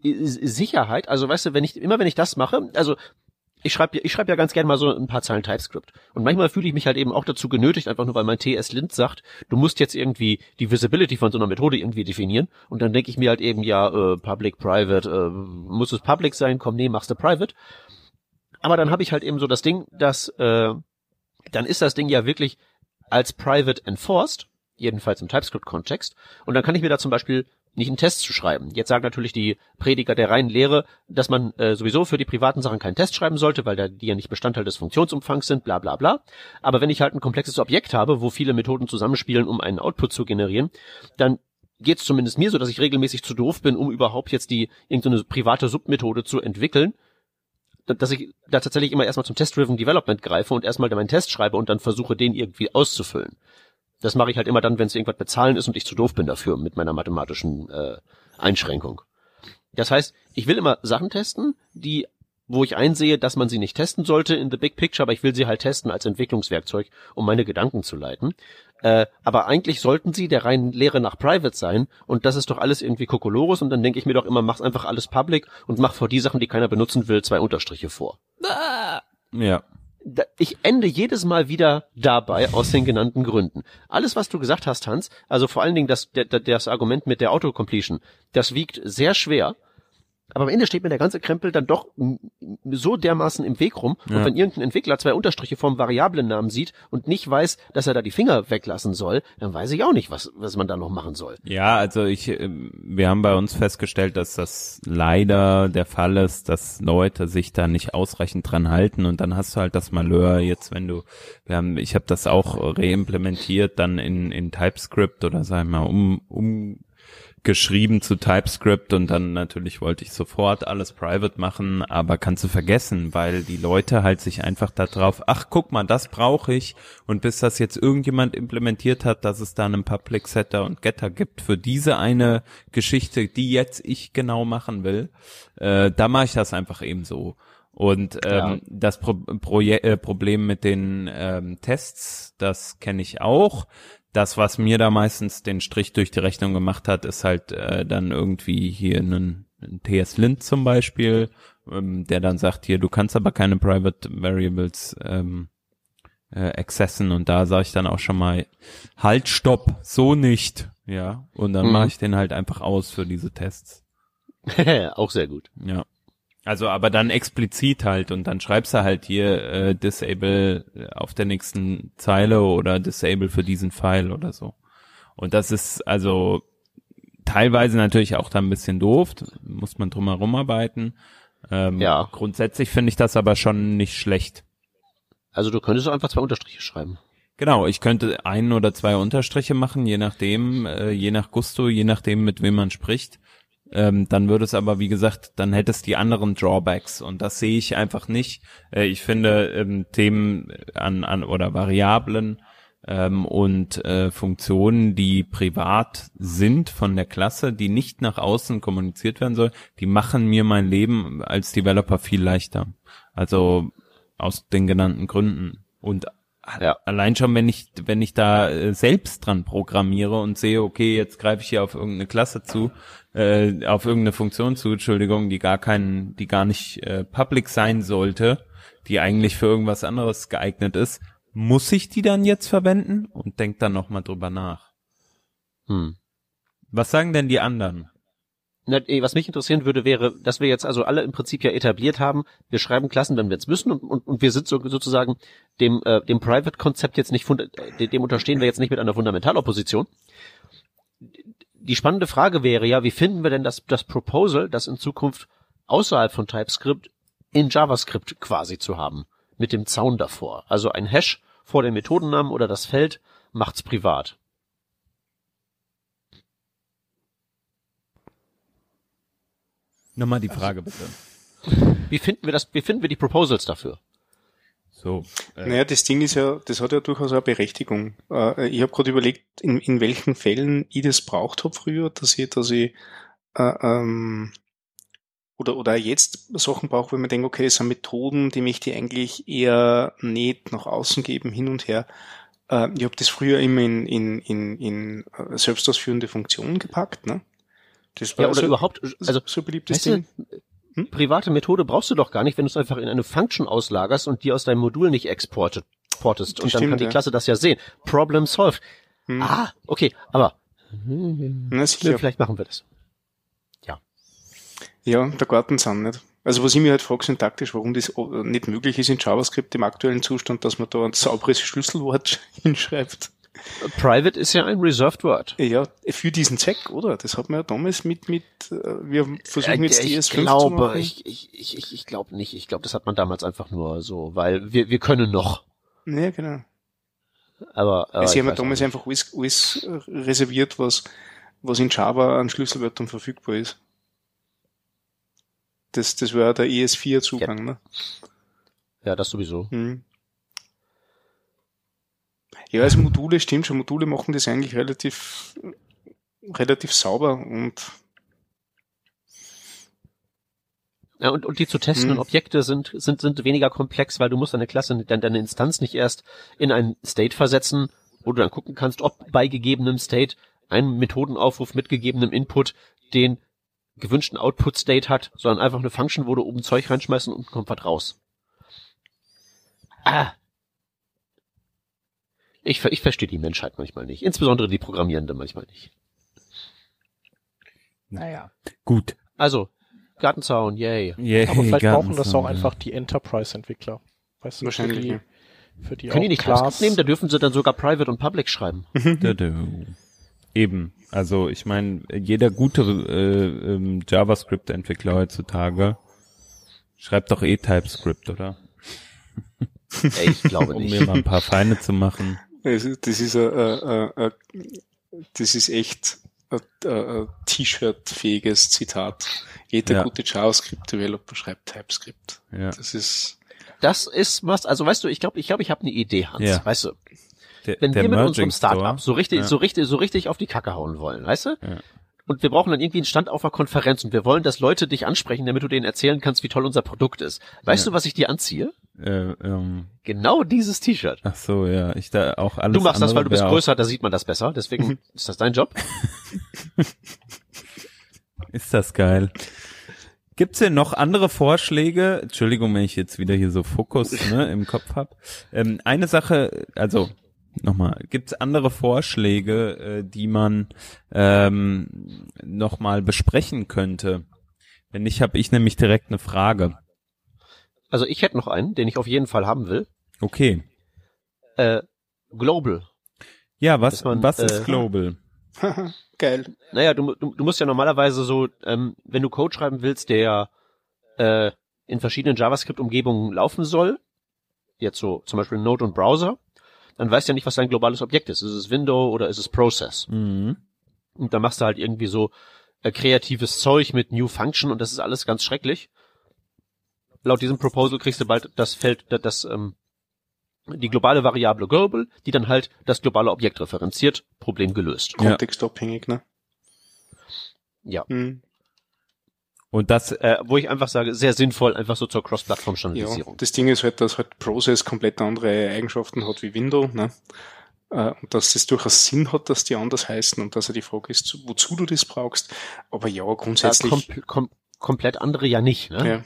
Sicherheit, also weißt du, wenn ich, immer wenn ich das mache, also ich schreibe ich schreib ja ganz gerne mal so ein paar Zeilen TypeScript. Und manchmal fühle ich mich halt eben auch dazu genötigt, einfach nur weil mein TS Lint sagt, du musst jetzt irgendwie die Visibility von so einer Methode irgendwie definieren. Und dann denke ich mir halt eben, ja, äh, Public, Private, äh, muss es Public sein? Komm, nee, machst du Private. Aber dann habe ich halt eben so das Ding, dass äh, dann ist das Ding ja wirklich als Private enforced, jedenfalls im TypeScript-Kontext. Und dann kann ich mir da zum Beispiel nicht einen Test zu schreiben. Jetzt sagen natürlich die Prediger der reinen Lehre, dass man äh, sowieso für die privaten Sachen keinen Test schreiben sollte, weil da die ja nicht Bestandteil des Funktionsumfangs sind, bla bla bla. Aber wenn ich halt ein komplexes Objekt habe, wo viele Methoden zusammenspielen, um einen Output zu generieren, dann geht es zumindest mir so, dass ich regelmäßig zu doof bin, um überhaupt jetzt die irgendeine private Submethode zu entwickeln, dass ich da tatsächlich immer erstmal zum Test-Driven Development greife und erstmal meinen Test schreibe und dann versuche, den irgendwie auszufüllen. Das mache ich halt immer dann, wenn es irgendwas bezahlen ist und ich zu doof bin dafür mit meiner mathematischen äh, Einschränkung. Das heißt, ich will immer Sachen testen, die wo ich einsehe, dass man sie nicht testen sollte in the big picture, aber ich will sie halt testen als Entwicklungswerkzeug, um meine Gedanken zu leiten. Äh, aber eigentlich sollten sie der reinen Lehre nach private sein und das ist doch alles irgendwie Kokolores und dann denke ich mir doch immer, mach's einfach alles public und mach vor die Sachen, die keiner benutzen will, zwei Unterstriche vor. Ja ich ende jedes Mal wieder dabei aus den genannten Gründen. Alles, was du gesagt hast, Hans, also vor allen Dingen das, das, das Argument mit der Autocompletion, das wiegt sehr schwer, aber am Ende steht mir der ganze Krempel dann doch so dermaßen im Weg rum. Ja. Und wenn irgendein Entwickler zwei Unterstriche vom Variablennamen sieht und nicht weiß, dass er da die Finger weglassen soll, dann weiß ich auch nicht, was, was man da noch machen soll. Ja, also ich, ähm, wir haben bei uns festgestellt, dass das leider der Fall ist, dass Leute sich da nicht ausreichend dran halten und dann hast du halt das Malheur jetzt, wenn du, wir haben, ich habe das auch reimplementiert dann in, in TypeScript oder sag ich mal um, um geschrieben zu TypeScript und dann natürlich wollte ich sofort alles private machen, aber kannst du vergessen, weil die Leute halt sich einfach da drauf, ach guck mal, das brauche ich und bis das jetzt irgendjemand implementiert hat, dass es da einen Public Setter und Getter gibt für diese eine Geschichte, die jetzt ich genau machen will, äh, da mache ich das einfach eben so. Und ähm, ja. das Pro Proje äh, Problem mit den ähm, Tests, das kenne ich auch das, was mir da meistens den Strich durch die Rechnung gemacht hat, ist halt äh, dann irgendwie hier ein, ein TS Lint zum Beispiel, ähm, der dann sagt, hier, du kannst aber keine Private Variables ähm, äh, accessen und da sage ich dann auch schon mal, halt, stopp, so nicht, ja, und dann mhm. mache ich den halt einfach aus für diese Tests. [laughs] auch sehr gut. Ja. Also aber dann explizit halt und dann schreibst du halt hier äh, disable auf der nächsten Zeile oder disable für diesen Pfeil oder so. Und das ist also teilweise natürlich auch dann ein bisschen doof, muss man drum herum arbeiten. Ähm, ja. Grundsätzlich finde ich das aber schon nicht schlecht. Also du könntest einfach zwei Unterstriche schreiben. Genau, ich könnte einen oder zwei Unterstriche machen, je nachdem, äh, je nach Gusto, je nachdem, mit wem man spricht. Ähm, dann würde es aber, wie gesagt, dann hätte es die anderen Drawbacks und das sehe ich einfach nicht. Äh, ich finde ähm, Themen an, an oder Variablen ähm, und äh, Funktionen, die privat sind von der Klasse, die nicht nach außen kommuniziert werden soll, die machen mir mein Leben als Developer viel leichter. Also aus den genannten Gründen. Und ja. allein schon, wenn ich, wenn ich da äh, selbst dran programmiere und sehe, okay, jetzt greife ich hier auf irgendeine Klasse zu, äh, auf irgendeine Funktion zu, Entschuldigung, die gar keinen, die gar nicht äh, public sein sollte, die eigentlich für irgendwas anderes geeignet ist, muss ich die dann jetzt verwenden und denk dann nochmal drüber nach. Hm. Was sagen denn die anderen? Na, was mich interessieren würde, wäre, dass wir jetzt also alle im Prinzip ja etabliert haben, wir schreiben Klassen, wenn wir es müssen und, und, und wir sind so, sozusagen dem, äh, dem Private-Konzept jetzt nicht, äh, dem unterstehen wir jetzt nicht mit einer Fundamentalopposition die spannende Frage wäre ja, wie finden wir denn das, das Proposal, das in Zukunft außerhalb von TypeScript in JavaScript quasi zu haben, mit dem Zaun davor. Also ein Hash vor dem Methodennamen oder das Feld macht's privat. Nochmal die Frage bitte. Wie finden wir das, wie finden wir die Proposals dafür? So. Äh. Naja, das Ding ist ja, das hat ja durchaus eine Berechtigung. Äh, ich habe gerade überlegt, in, in welchen Fällen ich das braucht habe früher, dass ich, dass ich äh, ähm, oder, oder jetzt Sachen brauche, wo man denkt, okay, es sind Methoden, die möchte ich eigentlich eher nicht nach außen geben, hin und her. Äh, ich habe das früher immer in, in, in, in äh, selbstausführende Funktionen gepackt. Ne? Das war ja, oder so, überhaupt, also so beliebtes Ding. Du, hm? private Methode brauchst du doch gar nicht, wenn du es einfach in eine Function auslagerst und die aus deinem Modul nicht exportet, portest. Und dann kann die Klasse das ja sehen. Problem solved. Hm. Ah, okay, aber Na, vielleicht machen wir das. Ja. Ja, der Gartensand nicht. Also was ich mir halt frage syntaktisch, warum das nicht möglich ist in JavaScript im aktuellen Zustand, dass man da ein sauberes Schlüsselwort [laughs] hinschreibt. Private ist ja ein Reserved Word. Ja, für diesen Zweck, oder? Das hat man ja damals mit, mit, äh, wir versuchen jetzt die ES5 glaube, zu machen. Ich, ich, ich, ich glaube nicht. Ich glaube, das hat man damals einfach nur so, weil wir, wir können noch. Ja, genau. Aber, aber Sie haben ja damals nicht. einfach alles, alles reserviert, was, was in Java an Schlüsselwörtern verfügbar ist. Das, das war der ES4-Zugang, ja. ne? Ja, das sowieso. Mhm. Ja, also Module stimmt schon. Module machen das eigentlich relativ, relativ sauber und ja, und, und die zu testenden hm. Objekte sind, sind, sind weniger komplex, weil du musst deine Klasse, deine, deine Instanz nicht erst in ein State versetzen, wo du dann gucken kannst, ob bei gegebenem State ein Methodenaufruf mit gegebenem Input den gewünschten Output-State hat, sondern einfach eine Function, wo du oben Zeug reinschmeißen und kommt was raus. Ah, ich, ich verstehe die Menschheit manchmal nicht. Insbesondere die Programmierende manchmal nicht. Naja. Gut. Also, Gartenzaun, yay. yay Aber vielleicht brauchen das auch einfach die Enterprise-Entwickler. Weißt du, Wahrscheinlich, für die, für die Können die nicht Class nehmen? Da dürfen sie dann sogar Private und Public schreiben. Eben. Also ich meine, jeder gute äh, ähm, JavaScript-Entwickler heutzutage schreibt doch eh TypeScript, oder? Ich glaube [laughs] nicht. Um mir mal ein paar Feinde zu machen. Das ist, äh, äh, äh, das ist echt ein T-Shirt-fähiges Zitat. Jeder ja. gute JavaScript-Developer schreibt TypeScript. Ja. Das ist das ist was, also weißt du, ich glaube, ich glaube, ich habe eine Idee, Hans. Ja. Weißt du, der, wenn wir mit unserem Startup so richtig, ja. so richtig, so richtig auf die Kacke hauen wollen, weißt du? Ja. Und wir brauchen dann irgendwie einen Stand auf einer Konferenz und wir wollen, dass Leute dich ansprechen, damit du denen erzählen kannst, wie toll unser Produkt ist. Weißt ja. du, was ich dir anziehe? Äh, ähm. Genau dieses T-Shirt. Ach so, ja, ich da auch alles. Du machst das, weil du bist größer, da sieht man das besser. Deswegen [laughs] ist das dein Job. ist das geil. Gibt's denn noch andere Vorschläge? Entschuldigung, wenn ich jetzt wieder hier so Fokus ne, im Kopf hab. Ähm, eine Sache, also nochmal, gibt's andere Vorschläge, äh, die man ähm, nochmal besprechen könnte? Wenn nicht, habe ich nämlich direkt eine Frage. Also ich hätte noch einen, den ich auf jeden Fall haben will. Okay. Äh, Global. Ja, was, man, was ist äh, Global? [laughs] Geil. Naja, du, du, du musst ja normalerweise so, ähm, wenn du Code schreiben willst, der äh, in verschiedenen JavaScript-Umgebungen laufen soll, jetzt so zum Beispiel Node und Browser, dann weißt du ja nicht, was dein globales Objekt ist. Ist es Window oder ist es Process? Mhm. Und dann machst du halt irgendwie so äh, kreatives Zeug mit New Function und das ist alles ganz schrecklich. Laut diesem Proposal kriegst du bald das Feld, das, das ähm, die globale Variable global, die dann halt das globale Objekt referenziert, Problem gelöst. Kontextabhängig, ne? Ja. Mhm. Und das, äh, wo ich einfach sage, sehr sinnvoll, einfach so zur Cross-Plattform-Standardisierung. Ja, das Ding ist halt, dass halt Process komplett andere Eigenschaften hat wie Window, ne? Äh, und dass es durchaus Sinn hat, dass die anders heißen und dass er die Frage ist, wozu du das brauchst. Aber ja, grundsätzlich. Ja, kom kom komplett andere ja nicht, ne? Ja.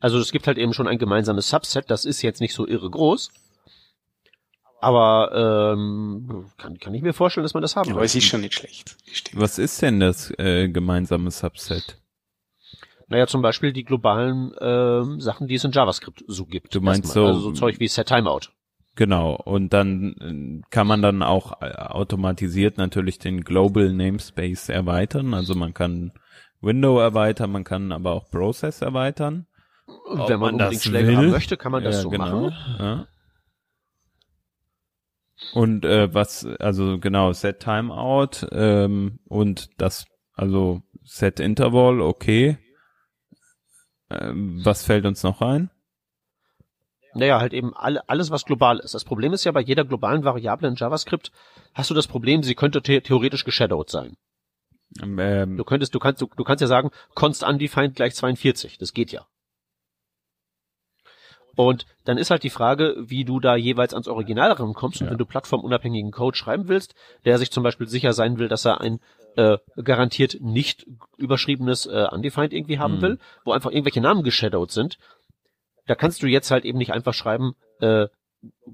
Also es gibt halt eben schon ein gemeinsames Subset, das ist jetzt nicht so irre groß. Aber ähm, kann, kann ich mir vorstellen, dass man das haben Aber es ist schon nicht schlecht. Was ist denn das äh, gemeinsame Subset? Naja, zum Beispiel die globalen ähm, Sachen, die es in JavaScript so gibt. Du meinst so, also so Zeug wie Set Timeout. Genau. Und dann äh, kann man dann auch äh, automatisiert natürlich den Global Namespace erweitern. Also man kann Window erweitern, man kann aber auch Process erweitern. Wenn man, man unbedingt Schläge will. haben möchte, kann man das ja, so genau. machen. Ja. Und äh, was, also genau, Set Timeout ähm, und das, also Set Interval, okay. Ähm, was fällt uns noch ein? Naja, halt eben alle, alles, was global ist. Das Problem ist ja, bei jeder globalen Variable in JavaScript hast du das Problem, sie könnte the theoretisch geshadowed sein. Ähm, du könntest, du kannst, du, du kannst ja sagen, const undefined gleich 42. Das geht ja. Und dann ist halt die Frage, wie du da jeweils ans Original rankommst. Und ja. wenn du plattformunabhängigen Code schreiben willst, der sich zum Beispiel sicher sein will, dass er ein äh, garantiert nicht überschriebenes äh, Undefined irgendwie haben mhm. will, wo einfach irgendwelche Namen geshadowed sind, da kannst du jetzt halt eben nicht einfach schreiben äh,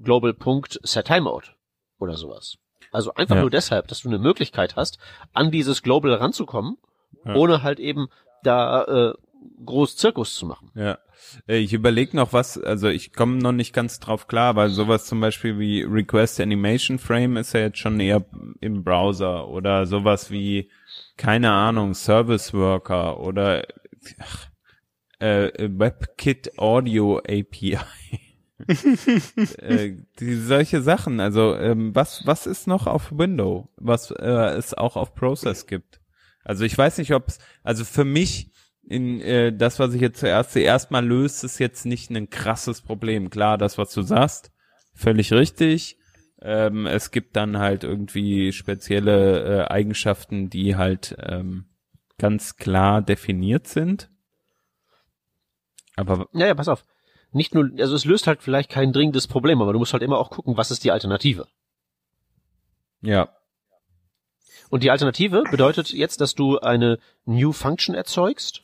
global.setTimeout oder sowas. Also einfach ja. nur deshalb, dass du eine Möglichkeit hast, an dieses Global ranzukommen, ja. ohne halt eben da äh, groß Zirkus zu machen. Ja. Äh, ich überlege noch was, also ich komme noch nicht ganz drauf klar, weil sowas zum Beispiel wie Request Animation Frame ist ja jetzt schon eher im Browser oder sowas wie, keine Ahnung, Service Worker oder ach, äh, WebKit Audio API. [laughs] äh, die, solche Sachen, also ähm, was was ist noch auf Window, was äh, es auch auf Process gibt? Also ich weiß nicht, ob es, also für mich in äh, das, was ich jetzt zuerst zuerst mal löst, ist jetzt nicht ein krasses Problem. Klar, das, was du sagst, völlig richtig. Ähm, es gibt dann halt irgendwie spezielle äh, Eigenschaften, die halt ähm, ganz klar definiert sind. Aber naja, pass auf. Nicht nur, also es löst halt vielleicht kein dringendes Problem, aber du musst halt immer auch gucken, was ist die Alternative. Ja. Und die Alternative bedeutet jetzt, dass du eine New Function erzeugst,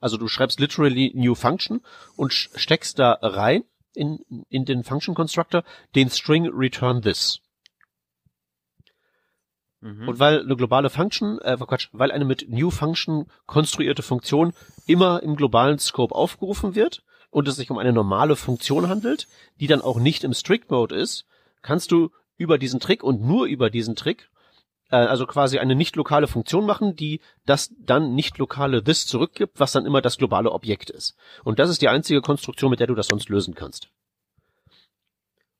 also du schreibst literally new function und steckst da rein in, in den Function Constructor den String return this. Mhm. Und weil eine globale Function, äh, Quatsch, weil eine mit New Function konstruierte Funktion immer im globalen Scope aufgerufen wird und es sich um eine normale Funktion handelt, die dann auch nicht im Strict Mode ist, kannst du über diesen Trick und nur über diesen Trick also quasi eine nicht lokale Funktion machen, die das dann nicht lokale this zurückgibt, was dann immer das globale Objekt ist. Und das ist die einzige Konstruktion, mit der du das sonst lösen kannst.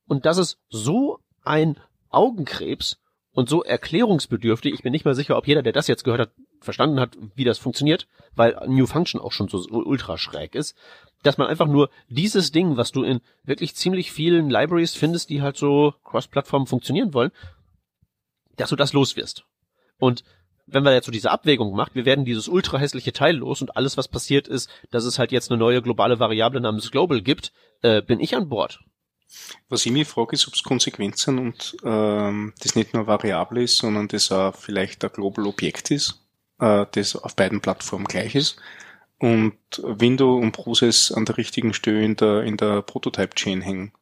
Und das ist so ein Augenkrebs und so erklärungsbedürftig. Ich bin nicht mal sicher, ob jeder, der das jetzt gehört hat, verstanden hat, wie das funktioniert, weil New Function auch schon so ultra schräg ist, dass man einfach nur dieses Ding, was du in wirklich ziemlich vielen Libraries findest, die halt so cross-Plattform funktionieren wollen, dass du das los wirst. Und wenn man jetzt so diese Abwägung macht, wir werden dieses ultra hässliche Teil los und alles, was passiert ist, dass es halt jetzt eine neue globale Variable namens Global gibt, äh, bin ich an Bord. Was ich mich frage, ist, ob es Konsequenzen und ähm, das nicht nur Variable ist, sondern das auch vielleicht ein Global Objekt ist, äh, das auf beiden Plattformen gleich ist und Window und Process an der richtigen Stelle in der, in der Prototype-Chain hängen.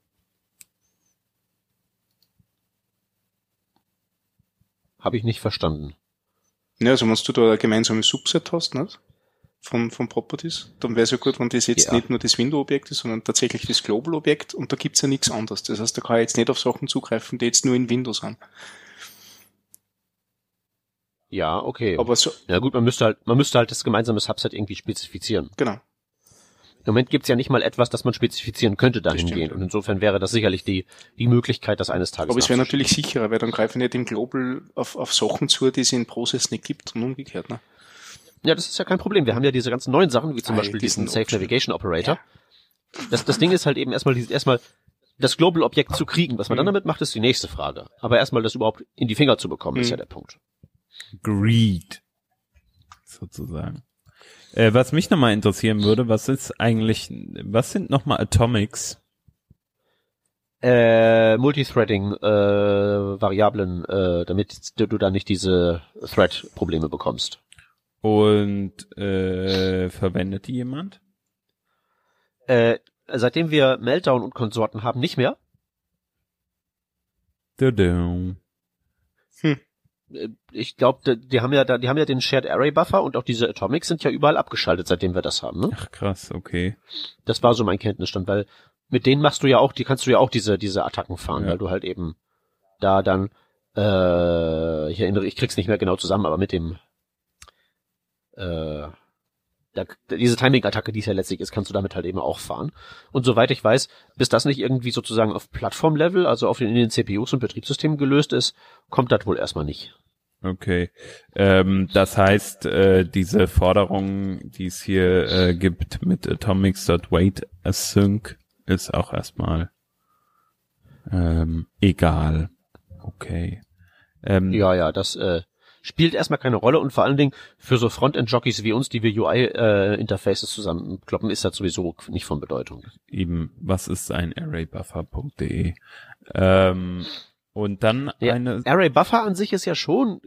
Habe ich nicht verstanden. Ja, also wenn du da ein gemeinsames Subset hast, nicht? von, von Properties, dann wäre es ja gut, wenn das jetzt ja. nicht nur das Window-Objekt ist, sondern tatsächlich das Global-Objekt und da gibt's ja nichts anderes. Das heißt, da kann ich jetzt nicht auf Sachen zugreifen, die jetzt nur in Windows sind. Ja, okay. Aber so. Ja gut, man müsste halt, man müsste halt das gemeinsame Subset irgendwie spezifizieren. Genau. Im Moment gibt's ja nicht mal etwas, das man spezifizieren könnte dahingehend. Und insofern wäre das sicherlich die, die Möglichkeit, das eines Tages Aber es wäre natürlich sicherer, weil dann greife ich nicht im Global auf, auf Sachen zu, die es in Process nicht gibt und umgekehrt. Ne? Ja, das ist ja kein Problem. Wir haben ja diese ganzen neuen Sachen, wie zum Ei, Beispiel diesen Safe Navigation Operator. Ja. Das, das Ding ist halt eben erstmal, erstmal das Global Objekt zu kriegen. Was man dann mhm. damit macht, ist die nächste Frage. Aber erstmal das überhaupt in die Finger zu bekommen, mhm. ist ja der Punkt. Greed. Sozusagen. Äh, was mich nochmal interessieren würde, was ist eigentlich, was sind nochmal Atomics? Äh, Multithreading, äh, Variablen, äh, damit du da nicht diese Thread-Probleme bekommst. Und äh, verwendet die jemand? Äh, seitdem wir Meltdown und Konsorten haben, nicht mehr. Hm. Äh, ich glaube, die, die haben ja da, die haben ja den Shared Array Buffer und auch diese Atomics sind ja überall abgeschaltet, seitdem wir das haben, ne? Ach krass, okay. Das war so mein Kenntnisstand, weil mit denen machst du ja auch, die kannst du ja auch diese diese Attacken fahren, ja. weil du halt eben da dann äh, ich erinnere, ich krieg's nicht mehr genau zusammen, aber mit dem äh, da, diese Timing-Attacke, die es ja letztlich ist, kannst du damit halt eben auch fahren. Und soweit ich weiß, bis das nicht irgendwie sozusagen auf Plattform-Level, also auf den, in den CPUs und Betriebssystemen gelöst ist, kommt das wohl erstmal nicht. Okay. Ähm, das heißt, äh, diese Forderung, die es hier äh, gibt mit atomics.wait async, ist auch erstmal ähm, egal. Okay. Ähm, ja, ja, das äh, spielt erstmal keine Rolle und vor allen Dingen für so Frontend-Jockeys wie uns, die wir UI-Interfaces äh, zusammenkloppen, ist das sowieso nicht von Bedeutung. Eben, was ist ein arraybuffer.de? Ähm, und dann ja, eine... Arraybuffer an sich ist ja schon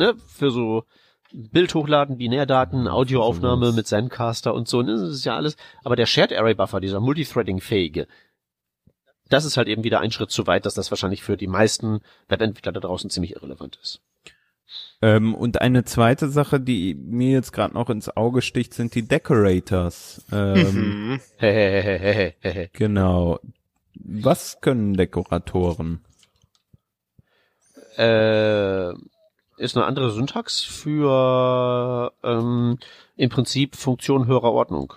ne, für so Bild hochladen, Binärdaten, Audioaufnahme mit Zencaster und so, ne, das ist ja alles. Aber der Shared Array Buffer, dieser Multithreading-fähige, das ist halt eben wieder ein Schritt zu weit, dass das wahrscheinlich für die meisten Webentwickler da draußen ziemlich irrelevant ist. Ähm, und eine zweite Sache, die mir jetzt gerade noch ins Auge sticht, sind die Decorators. Ähm, [laughs] genau. Was können Dekoratoren? Äh, ist eine andere Syntax für ähm, im Prinzip Funktion höherer Ordnung.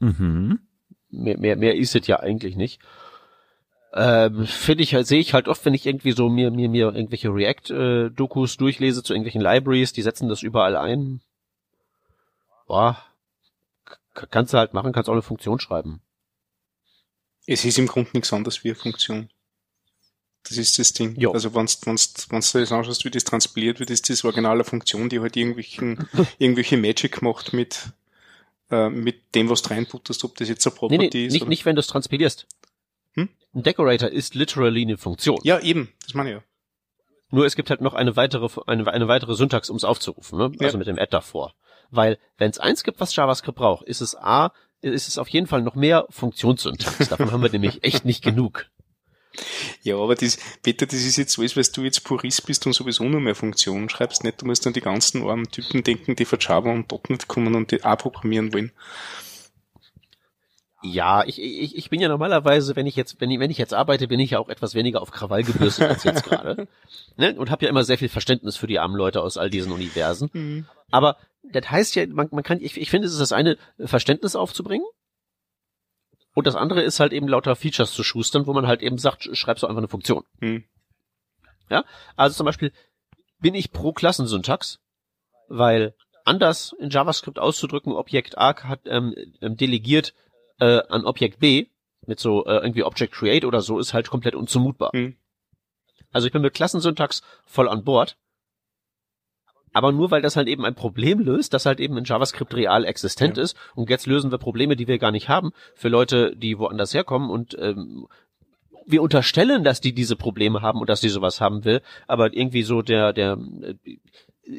Mhm. Mehr, mehr, mehr ist es ja eigentlich nicht. Ähm, Finde ich halt, sehe ich halt oft, wenn ich irgendwie so mir, mir, mir irgendwelche React-Dokus äh, durchlese zu irgendwelchen Libraries, die setzen das überall ein. Boah, kannst du halt machen, kannst auch eine Funktion schreiben. Es ist im Grunde nichts anderes wie eine Funktion. Das ist das Ding. Jo. Also wenn du wenn's, wenn's das anschaust, wie das transpiliert wird, ist das originale Funktion, die halt irgendwelchen, [laughs] irgendwelche Magic macht mit, äh, mit dem, was du reinputterst, ob das jetzt ein Property nee, nee, ist. Nicht, oder? nicht wenn du es transpilierst. Hm? Ein Decorator ist literally eine Funktion. Ja, eben, das meine ich ja. Nur es gibt halt noch eine weitere, eine, eine weitere Syntax, um es aufzurufen, ne? Also ja. mit dem Add davor. Weil, wenn es eins gibt, was JavaScript braucht, ist es A, ist es auf jeden Fall noch mehr Funktionssyntax. [laughs] Davon haben wir nämlich echt nicht genug. Ja, aber das, Peter, das ist jetzt alles, weil du jetzt Purist bist und sowieso nur mehr Funktionen schreibst, nicht? Du musst an die ganzen armen Typen denken, die von Java und .NET kommen und die auch programmieren wollen. Ja, ich, ich, ich bin ja normalerweise, wenn ich jetzt, wenn ich, wenn ich jetzt arbeite, bin ich ja auch etwas weniger auf Krawall gebürstet als jetzt gerade. [laughs] Ne? Und habe ja immer sehr viel Verständnis für die armen Leute aus all diesen Universen. Mhm. Aber das heißt ja, man, man kann, ich, ich finde, es ist das eine, Verständnis aufzubringen. Und das andere ist halt eben lauter Features zu schustern, wo man halt eben sagt, schreibst du einfach eine Funktion. Mhm. Ja, also zum Beispiel bin ich pro Klassensyntax, weil anders in JavaScript auszudrücken, Objekt A hat ähm, ähm delegiert äh, an Objekt B mit so äh, irgendwie Object Create oder so ist halt komplett unzumutbar. Mhm. Also ich bin mit Klassensyntax voll an Bord. Aber nur weil das halt eben ein Problem löst, das halt eben in JavaScript real existent ja. ist. Und jetzt lösen wir Probleme, die wir gar nicht haben, für Leute, die woanders herkommen. Und ähm, wir unterstellen, dass die diese Probleme haben und dass die sowas haben will. Aber irgendwie so der, der äh,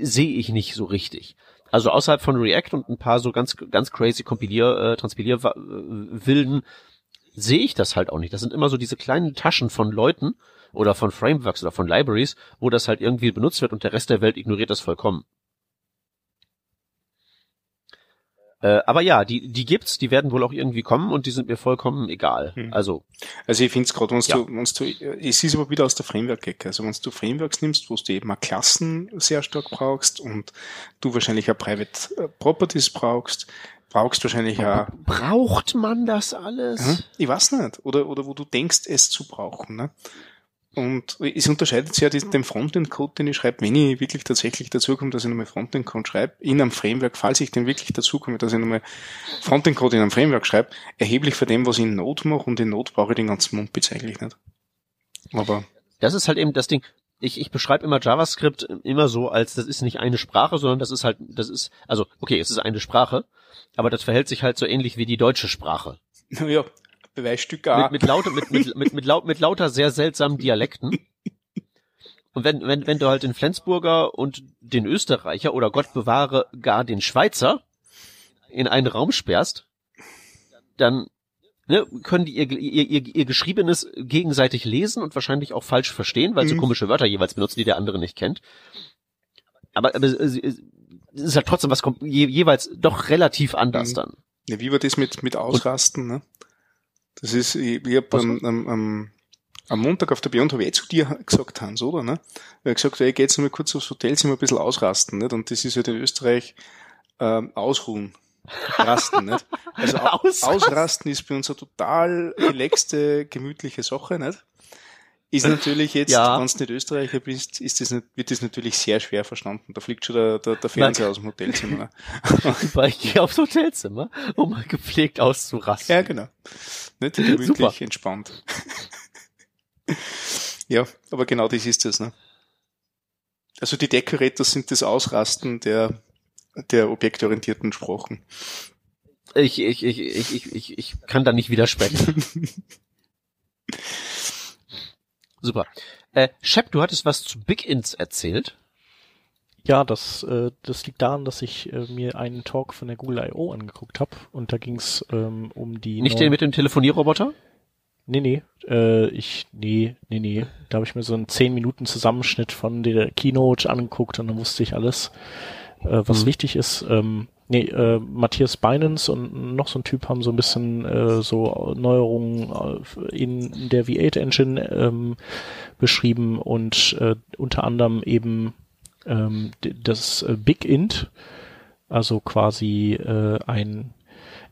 sehe ich nicht so richtig. Also außerhalb von React und ein paar so ganz, ganz crazy Kompilier, äh, Transpilier wilden sehe ich das halt auch nicht. Das sind immer so diese kleinen Taschen von Leuten oder von Frameworks oder von Libraries, wo das halt irgendwie benutzt wird und der Rest der Welt ignoriert das vollkommen. Äh, aber ja, die, die gibt's, die werden wohl auch irgendwie kommen und die sind mir vollkommen egal. Hm. Also. Also ich finde es gerade, wenn ja. du, wenn du, es ist aber wieder aus der Framework-Ecke. Also wenn du Frameworks nimmst, wo du eben auch Klassen sehr stark brauchst und du wahrscheinlich auch Private äh, Properties brauchst, brauchst wahrscheinlich auch. Braucht man das alles? Ich weiß nicht. Oder, oder wo du denkst, es zu brauchen. Ne? Und es unterscheidet sich ja den Frontend-Code, den ich schreibe, wenn ich wirklich tatsächlich dazu komme, dass ich nochmal Frontend-Code schreibe, in einem Framework, falls ich denn wirklich dazu komme, dass ich nochmal Frontend-Code in einem Framework schreibe, erheblich von dem, was ich in Node mache, und in Node brauche ich den ganzen Mumpitz eigentlich nicht. Aber. Das ist halt eben das Ding. Ich, ich beschreibe immer JavaScript immer so, als das ist nicht eine Sprache, sondern das ist halt, das ist, also, okay, es ist eine Sprache, aber das verhält sich halt so ähnlich wie die deutsche Sprache. Ja, Beweisstück A. Mit, mit, lauter, mit, mit, [laughs] mit, mit, laut, mit lauter sehr seltsamen Dialekten. Und wenn, wenn, wenn du halt den Flensburger und den Österreicher oder Gott bewahre gar den Schweizer in einen Raum sperrst, dann ne, können die ihr, ihr, ihr, ihr Geschriebenes gegenseitig lesen und wahrscheinlich auch falsch verstehen, weil mhm. sie komische Wörter jeweils benutzen, die der andere nicht kennt. Aber, aber es ist halt trotzdem was je, jeweils doch relativ anders mhm. dann. Ja, wie war das mit, mit Ausrasten, und, ne? Das ist, ich, ich habe am, am, am, am Montag auf der Beyond habe ich eh zu dir gesagt, Hans, oder? Ne? Ich habe gesagt, ey, geht's mal kurz aufs Hotelzimmer ein bisschen ausrasten, nicht? Und das ist halt in Österreich ähm, ausruhen. Rasten, nicht? [laughs] Also ausrasten. ausrasten ist bei uns eine total relaxte, gemütliche Sache, nicht? Ist natürlich jetzt, ja. wenn du nicht Österreicher bist, ist das, wird das natürlich sehr schwer verstanden. Da fliegt schon der, der, der Fernseher aus dem Hotelzimmer. [laughs] Ich gehe aufs Hotelzimmer, um mal gepflegt auszurasten. Ja, genau. Nicht gemütlich, Super. entspannt. ja, aber genau das ist es. Ne? Also die Decorators sind das Ausrasten der, der objektorientierten Sprachen. Ich, ich, ich, ich, ich, ich kann da nicht widersprechen. [laughs] Super. Äh, Shep, du hattest was zu Big Ins erzählt. Ja, das, äh, das liegt daran, dass ich äh, mir einen Talk von der Google I.O. angeguckt habe und da ging's ähm, um die... Nicht den mit dem Telefonierroboter? Nee, nee, äh, ich, nee, nee, nee. Da habe ich mir so einen 10 Minuten Zusammenschnitt von der Keynote angeguckt und dann wusste ich alles, äh, was mhm. wichtig ist. Ähm, nee, äh, Matthias Binance und noch so ein Typ haben so ein bisschen äh, so Neuerungen äh, in der V8 Engine ähm, beschrieben und äh, unter anderem eben ähm, das äh, Big Int, also quasi äh, ein,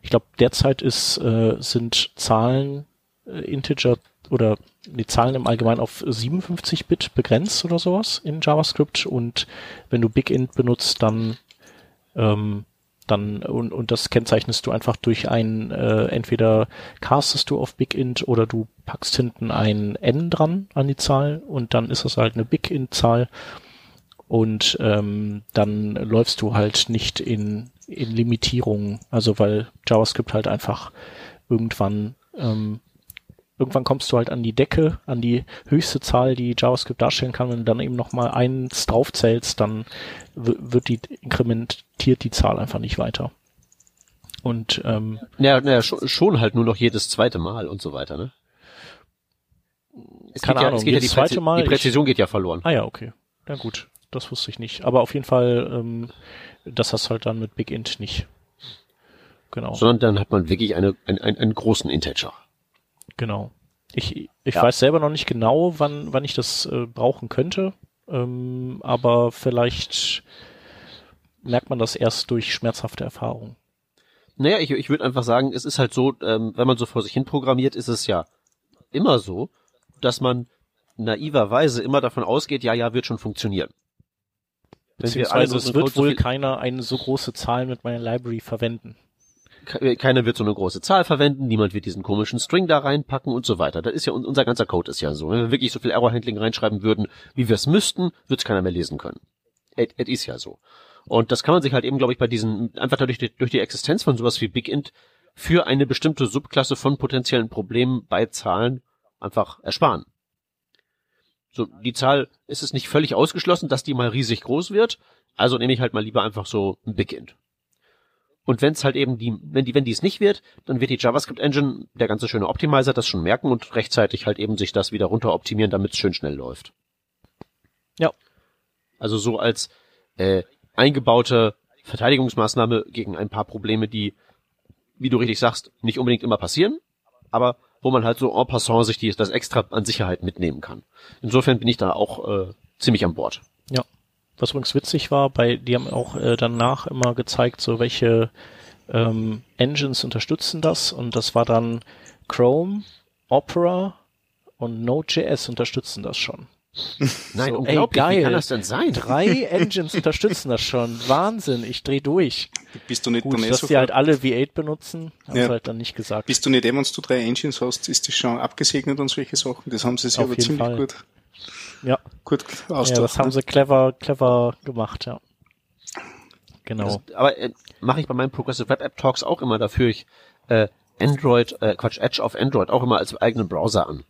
ich glaube derzeit ist äh, sind Zahlen äh, Integer oder die Zahlen im Allgemeinen auf 57 Bit begrenzt oder sowas in JavaScript und wenn du Big Int benutzt, dann ähm, dann und, und das kennzeichnest du einfach durch ein äh, entweder castest du auf BigInt oder du packst hinten ein n dran an die Zahl und dann ist das halt eine BigInt-Zahl und ähm, dann läufst du halt nicht in in Limitierungen, also weil JavaScript halt einfach irgendwann ähm, irgendwann kommst du halt an die Decke, an die höchste Zahl, die JavaScript darstellen kann, und dann eben nochmal eins draufzählst, dann wird die inkrementiert die Zahl einfach nicht weiter. Und ähm, ja, ja schon, schon halt nur noch jedes zweite Mal und so weiter, ne? Es Keine Ahnung, ja, es geht ja die, jedes zweite Mal, die Präzision geht ja verloren. Ah ja, okay. Na gut, das wusste ich nicht. Aber auf jeden Fall, ähm, das hast du halt dann mit Big Int nicht. Genau. Sondern dann hat man wirklich eine, ein, ein, einen großen Integer. Genau. Ich, ich Ja. weiß selber noch nicht genau, wann, wann ich das äh, brauchen könnte, ähm, aber vielleicht merkt man das erst durch schmerzhafte Erfahrungen. Naja, ich, ich würde einfach sagen, es ist halt so, ähm, wenn man so vor sich hin programmiert, ist es ja immer so, dass man naiverweise immer davon ausgeht, ja, ja, wird schon funktionieren. Beziehungsweise es wird so wohl viel- keiner eine so große Zahl mit meiner Library verwenden. Ke- Keiner wird so eine große Zahl verwenden, niemand wird diesen komischen String da reinpacken und so weiter. Das ist ja, un- unser ganzer Code ist ja so. Wenn wir wirklich so viel Error-Handling reinschreiben würden, wie wir es müssten, wird es keiner mehr lesen können. Es ist ja so. Und das kann man sich halt eben, glaube ich, bei diesen, einfach dadurch, durch die Existenz von sowas wie BigInt für eine bestimmte Subklasse von potenziellen Problemen bei Zahlen einfach ersparen. So, die Zahl ist es nicht völlig ausgeschlossen, dass die mal riesig groß wird, also nehme ich halt mal lieber einfach so ein BigInt. Und wenn es halt eben die, wenn die, wenn dies nicht wird, dann wird die JavaScript Engine, der ganze schöne Optimizer, das schon merken und rechtzeitig halt eben sich das wieder runter optimieren, damit es schön schnell läuft. Ja. Also so als äh, eingebaute Verteidigungsmaßnahme gegen ein paar Probleme, die, wie du richtig sagst, nicht unbedingt immer passieren, aber wo man halt so en passant sich die, das extra an Sicherheit mitnehmen kann. Insofern bin ich da auch äh, ziemlich an Bord. Ja. Was übrigens witzig war, bei, die haben auch äh, danach immer gezeigt, so welche ähm, Engines unterstützen das und das war dann Chrome, Opera und Node.js unterstützen das schon. [laughs] Nein, So, unglaublich, ey, geil. wie kann das denn sein? Drei Engines unterstützen das schon. Wahnsinn, ich dreh durch. Bist du nicht Gut, dass die halt alle V8 benutzen, haben Ja. sie halt dann nicht gesagt. Bist du nicht eh, wenn du drei Engines hast, ist das schon abgesegnet und solche Sachen? Das haben sie sich Auf aber jeden ziemlich Fall. gut, ja, gut ja, ausgedacht. das haben sie clever, clever gemacht, ja. Genau. Das, aber äh, mache ich bei meinen Progressive Web App Talks auch immer dafür, ich äh, Android, äh, Quatsch, Edge auf Android auch immer als eigenen Browser an.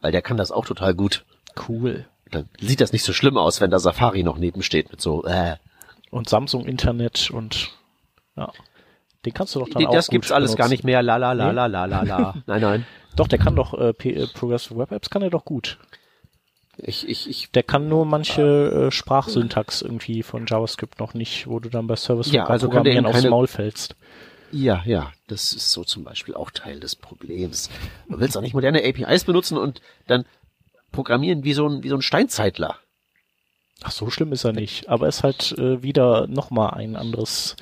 Weil der kann das auch total gut. Cool. Dann sieht das nicht so schlimm aus, wenn da Safari noch neben steht mit so, äh. Und Samsung Internet und ja. Den kannst du doch dann auch Das gibt's alles benutzen. gar nicht mehr, la la la la la la la. [laughs] Nein, nein. Doch, der kann doch äh, P äh, Progressive Web Apps kann er doch gut. Ich, ich, ich, Der kann nur manche äh, Sprachsyntax irgendwie von JavaScript noch nicht, wo du dann bei Service Ja, also Programmieren eben aufs keine- Maul fällst. ja, ja, das ist so zum Beispiel auch Teil des Problems. Du willst auch nicht moderne APIs benutzen und dann programmieren wie so ein, wie so ein Steinzeitler. Ach, so schlimm ist er nicht. Aber ist halt äh, wieder nochmal ein anderes,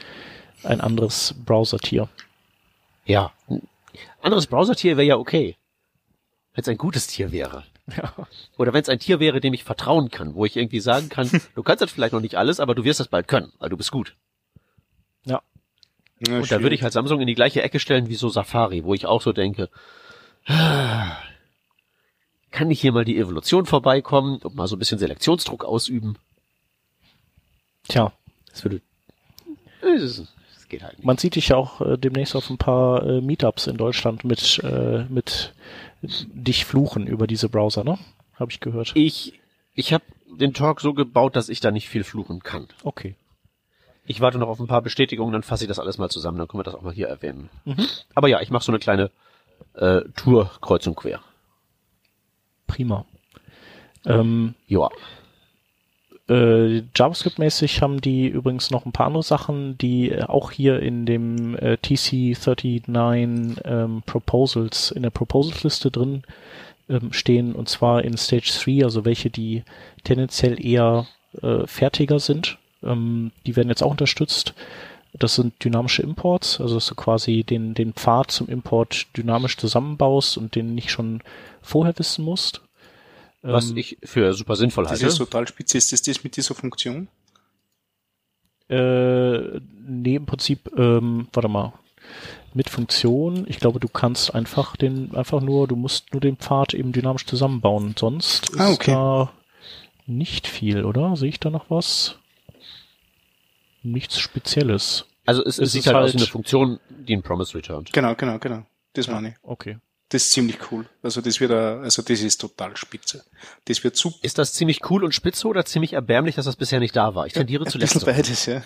ein anderes Browser-Tier. Ja. Anderes Browsertier wäre ja okay. Wenn es ein gutes Tier wäre. [laughs] Ja. Oder wenn es ein Tier wäre, dem ich vertrauen kann, wo ich irgendwie sagen kann, [laughs] du kannst das vielleicht noch nicht alles, aber du wirst das bald können, weil du bist gut. Ja. Ja, Und da würde ich halt Samsung in die gleiche Ecke stellen wie so Safari, wo ich auch so denke, [sighs] kann nicht hier mal die Evolution vorbeikommen und mal so ein bisschen Selektionsdruck ausüben? Tja, Das würde, das, das geht halt nicht. man sieht dich ja auch äh, demnächst auf ein paar äh, Meetups in Deutschland mit, äh, mit dich fluchen über diese Browser, ne? Habe ich gehört. Ich, ich habe den Talk so gebaut, dass ich da nicht viel fluchen kann. Okay. Ich warte noch auf ein paar Bestätigungen, dann fasse ich das alles mal zusammen, dann können wir das auch mal hier erwähnen. Mhm. Aber ja, ich mache so eine kleine äh, Tour kreuz und quer. Prima. Ähm, Ja. Äh, JavaScript-mäßig haben die übrigens noch ein paar andere Sachen, die äh, auch hier in dem äh, TC39 ähm, Proposals, in der Proposals-Liste drin ähm, stehen, und zwar in Stage 3, also welche, die tendenziell eher äh, fertiger sind. Ähm, die werden jetzt auch unterstützt. Das sind dynamische Imports, also dass du quasi den, den Pfad zum Import dynamisch zusammenbaust und den nicht schon vorher wissen musst. Was Ähm, ich für super sinnvoll Das halte. ist total spitze. Ist das das mit dieser Funktion? Äh, nee, im Prinzip, ähm, warte mal, mit Funktion, ich glaube, du kannst einfach den, einfach nur, du musst nur den Pfad eben dynamisch zusammenbauen. Sonst ist Ah, okay. da nicht viel, oder? Sehe ich da noch was? Nichts Spezielles. Also es, es Es sieht ist halt, aus halt- wie eine Funktion, die ein Promise returnt. Genau, genau, genau. Das meine ich. Okay. Das ist ziemlich cool. Also das wird, ein- also das ist total spitze. Das wird super. Ist das ziemlich cool und spitze oder ziemlich erbärmlich, dass das bisher nicht da war? Ich tendiere Ein zu letzterem. beides, ja.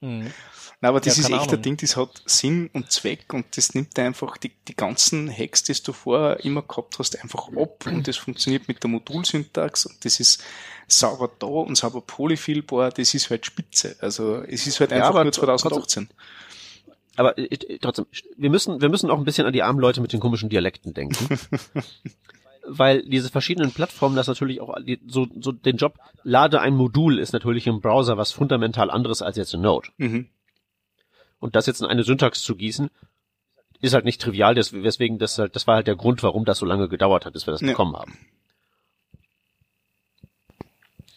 Mhm. Na, aber das ja, ist echt ein Ding, das hat Sinn und Zweck und das nimmt einfach die, die ganzen Hacks, die du vorher immer gehabt hast, einfach ab und das funktioniert mit der Modulsyntax und das ist sauber da und sauber polyfillbar, das ist halt spitze. Also es ist halt einfach ja, nur 2018. Aber äh, trotzdem, wir müssen, wir müssen auch ein bisschen an die armen Leute mit den komischen Dialekten denken. [laughs] weil diese verschiedenen Plattformen das natürlich auch so, so den Job lade ein Modul ist natürlich im Browser was fundamental anderes als jetzt in Node. Mhm. Und das jetzt in eine Syntax zu gießen, ist halt nicht trivial, deswegen das halt, das war halt der Grund, warum das so lange gedauert hat, bis wir das ja. bekommen haben.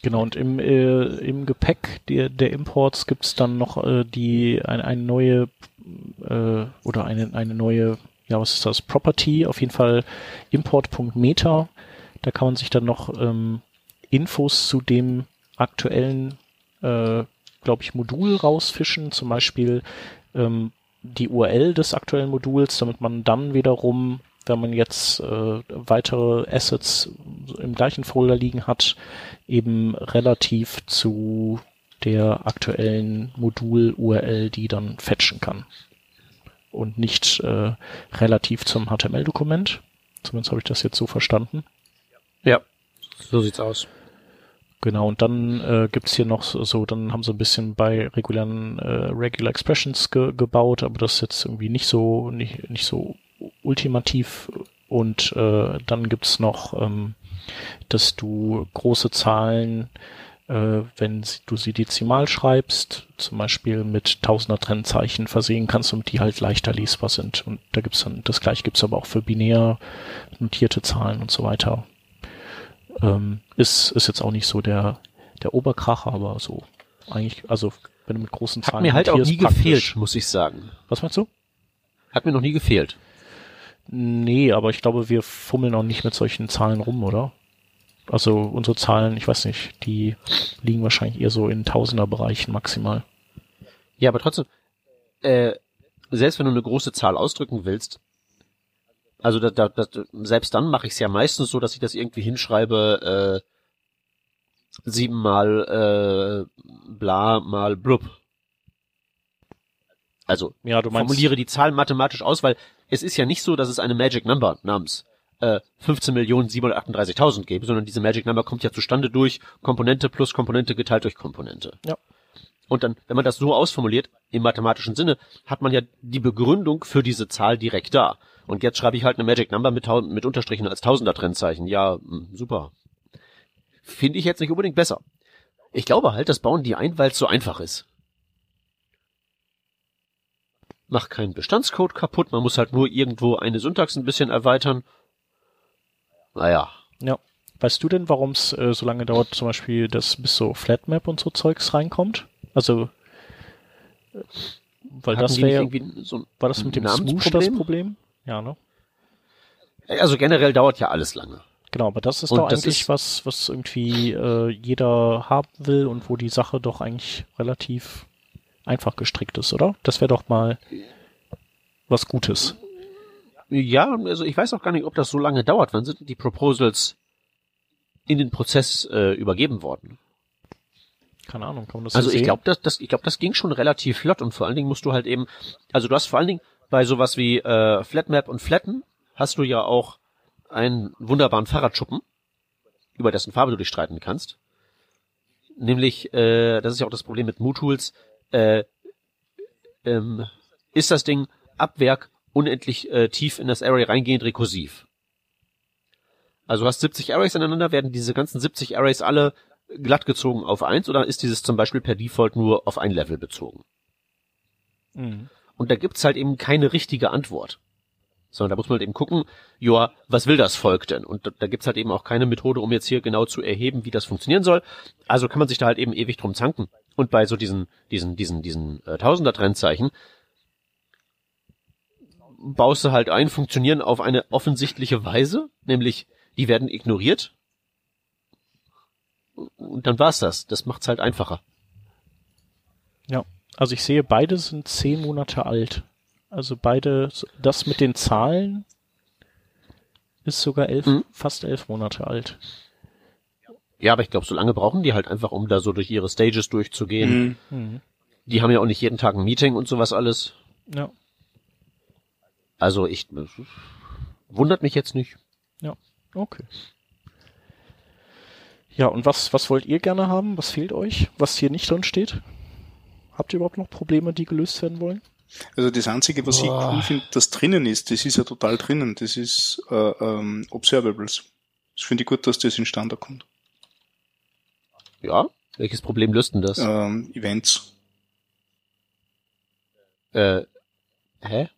Genau, und im, äh, im Gepäck der, der Imports gibt's dann noch äh, die ein, eine neue äh, oder eine, eine neue ja, was ist das? Property, auf jeden Fall import.meta. Da kann man sich dann noch ähm, Infos zu dem aktuellen, äh, glaube ich, Modul rausfischen, zum Beispiel ähm, die URL des aktuellen Moduls, damit man dann wiederum, wenn man jetzt äh, weitere Assets im gleichen Folder liegen hat, eben relativ zu der aktuellen Modul-URL die dann fetchen kann und nicht äh, relativ zum HTML-Dokument. Zumindest habe ich das jetzt so verstanden. Ja, so sieht's aus. Genau, und dann äh, gibt's hier noch so, dann haben sie ein bisschen bei regulären äh, Regular Expressions ge gebaut, aber das ist jetzt irgendwie nicht so, nicht, nicht so ultimativ. Und äh, dann gibt's noch, ähm, dass du große Zahlen äh, wenn du sie dezimal schreibst, zum Beispiel mit Tausender Trennzeichen versehen kannst und die halt leichter lesbar sind. Und da gibt's dann, das gleiche gibt's aber auch für binär notierte Zahlen und so weiter. Ähm, ist, ist jetzt auch nicht so der, der Oberkracher, aber so eigentlich, also wenn du mit großen Zahlen. Hat mir halt auch nie gefehlt, muss ich sagen. Was meinst du? Hat mir noch nie gefehlt. Nee, aber ich glaube, wir fummeln auch nicht mit solchen Zahlen rum, oder? Also unsere Zahlen, ich weiß nicht, die liegen wahrscheinlich eher so in Tausenderbereichen maximal. Ja, aber trotzdem, äh, selbst wenn du eine große Zahl ausdrücken willst, also da, da, da, selbst dann mache ich es ja meistens so, dass ich das irgendwie hinschreibe, äh, sieben mal äh, bla mal blub. Also ja, du formuliere die Zahl mathematisch aus, weil es ist ja nicht so, dass es eine Magic Number namens äh, 15.738.000 gebe, sondern diese Magic Number kommt ja zustande durch Komponente plus Komponente geteilt durch Komponente. Ja. Und dann, wenn man das so ausformuliert, im mathematischen Sinne, hat man ja die Begründung für diese Zahl direkt da. Und jetzt schreibe ich halt eine Magic Number mit, mit Unterstrichen als Tausender Trennzeichen. Ja, hm, super. Finde ich jetzt nicht unbedingt besser. Ich glaube halt, das bauen die ein, weil es so einfach ist. Mach keinen Bestandscode kaputt, man muss halt nur irgendwo eine Syntax ein bisschen erweitern naja. Ja. Weißt du denn, warum es äh, so lange dauert, zum Beispiel, dass bis so Flatmap und so Zeugs reinkommt? Also, äh, weil Hatten das wäre so war das mit dem Smoosh das Problem? Ja, ne? Also generell dauert ja alles lange. Genau, aber das ist und doch das eigentlich ist was, was irgendwie äh, jeder haben will und wo die Sache doch eigentlich relativ einfach gestrickt ist, oder? Das wäre doch mal was Gutes. Ja, also ich weiß auch gar nicht, ob das so lange dauert. Wann sind die Proposals in den Prozess äh, übergeben worden? Keine Ahnung, kann man das Also so ich glaube, das, das, ich glaube, das ging schon relativ flott und vor allen Dingen musst du halt eben, also du hast vor allen Dingen bei sowas wie äh, Flatmap und Flatten hast du ja auch einen wunderbaren Fahrradschuppen, über dessen Farbe du dich streiten kannst. Nämlich, äh, das ist ja auch das Problem mit MooTools, äh, ähm, ist das Ding ab Werk unendlich äh, tief in das Array reingehend rekursiv. Also du hast 70 Arrays aneinander, werden diese ganzen 70 Arrays alle glatt gezogen auf eins oder ist dieses zum Beispiel per Default nur auf ein Level bezogen? Mhm. Und da gibt's halt eben keine richtige Antwort. Sondern da muss man halt eben gucken, ja, was will das Volk denn? Und da, da gibt's halt eben auch keine Methode, um jetzt hier genau zu erheben, wie das funktionieren soll. Also kann man sich da halt eben ewig drum zanken. Und bei so diesen, diesen, diesen, diesen äh, Tausender-Trennzeichen, baust du halt ein, funktionieren auf eine offensichtliche Weise, nämlich die werden ignoriert. Und dann war's das. Das macht's halt einfacher. Ja, also ich sehe, beide sind zehn Monate alt. Also beide, das mit den Zahlen ist sogar elf, mhm. fast elf Monate alt. Ja, aber ich glaube, so lange brauchen die halt einfach, um da so durch ihre Stages durchzugehen. Mhm. mhm die haben ja auch nicht jeden Tag ein Meeting und sowas alles. Ja. Also ich wundert mich jetzt nicht. Ja, okay. Ja, und was, was wollt ihr gerne haben? Was fehlt euch, was hier nicht drin steht? Habt ihr überhaupt noch Probleme, die gelöst werden wollen? Also das Einzige, was oh. ich cool finde, das drinnen ist, das ist ja total drinnen, das ist äh, ähm, Observables. Das finde ich gut, dass das in Standard kommt. Ja? Welches Problem löst denn das? Ähm, Events. Äh, hä?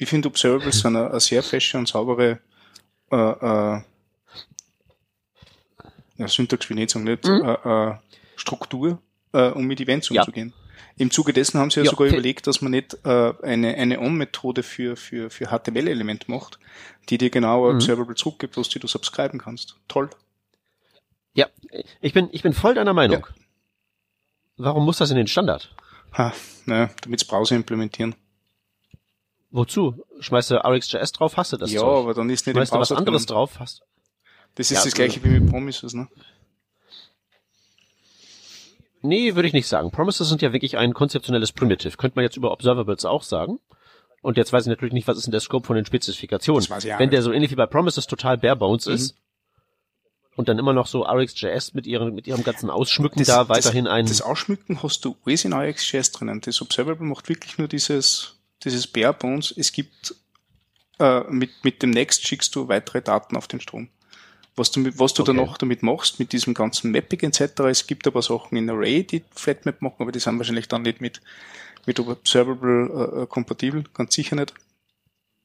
Ich finde Observables sind eine, eine sehr fesche und saubere äh, äh, ja, Syntax will ich nicht sagen, nicht, mhm. äh, äh, Struktur, äh, um mit Events umzugehen. Ja. Im Zuge dessen haben sie ja, ja sogar überlegt, dass man nicht äh, eine, eine On-Methode für, für, für HTML-Element macht, die dir genau mhm. Observable zurückgibt, was du subscriben kannst. Toll. Ja, ich bin, ich bin voll deiner Meinung. Ja. Warum muss das in den Standard? Ha, naja, damit Browser implementieren. Wozu? Schmeißt du RxJS drauf, hast du das Ja, Zeug. aber dann ist nicht Schmeißt du was anderes drin. drauf, hast Das ist ja, das gleiche wie mit Promises, ne? Nee, würde ich nicht sagen. Promises sind ja wirklich ein konzeptionelles Primitive. Könnte man jetzt über Observables auch sagen. Und jetzt weiß ich natürlich nicht, was ist denn der Scope von den Spezifikationen. Ja Wenn der so ähnlich wie bei Promises total bare bones mhm. ist und dann immer noch so RxJS mit ihren, mit ihrem ganzen Ausschmücken das, da weiterhin das, ein. Das Ausschmücken hast du alles in RxJS drinnen. Das Observable macht wirklich nur dieses, dieses bare bones. Es gibt, äh, mit, mit dem Next schickst du weitere Daten auf den Strom was du, was du okay. dann noch damit machst, mit diesem ganzen Mapping etc. Es gibt aber Sachen in Array, die Flatmap machen, aber die sind wahrscheinlich dann nicht mit, mit Observable äh, kompatibel, ganz sicher nicht.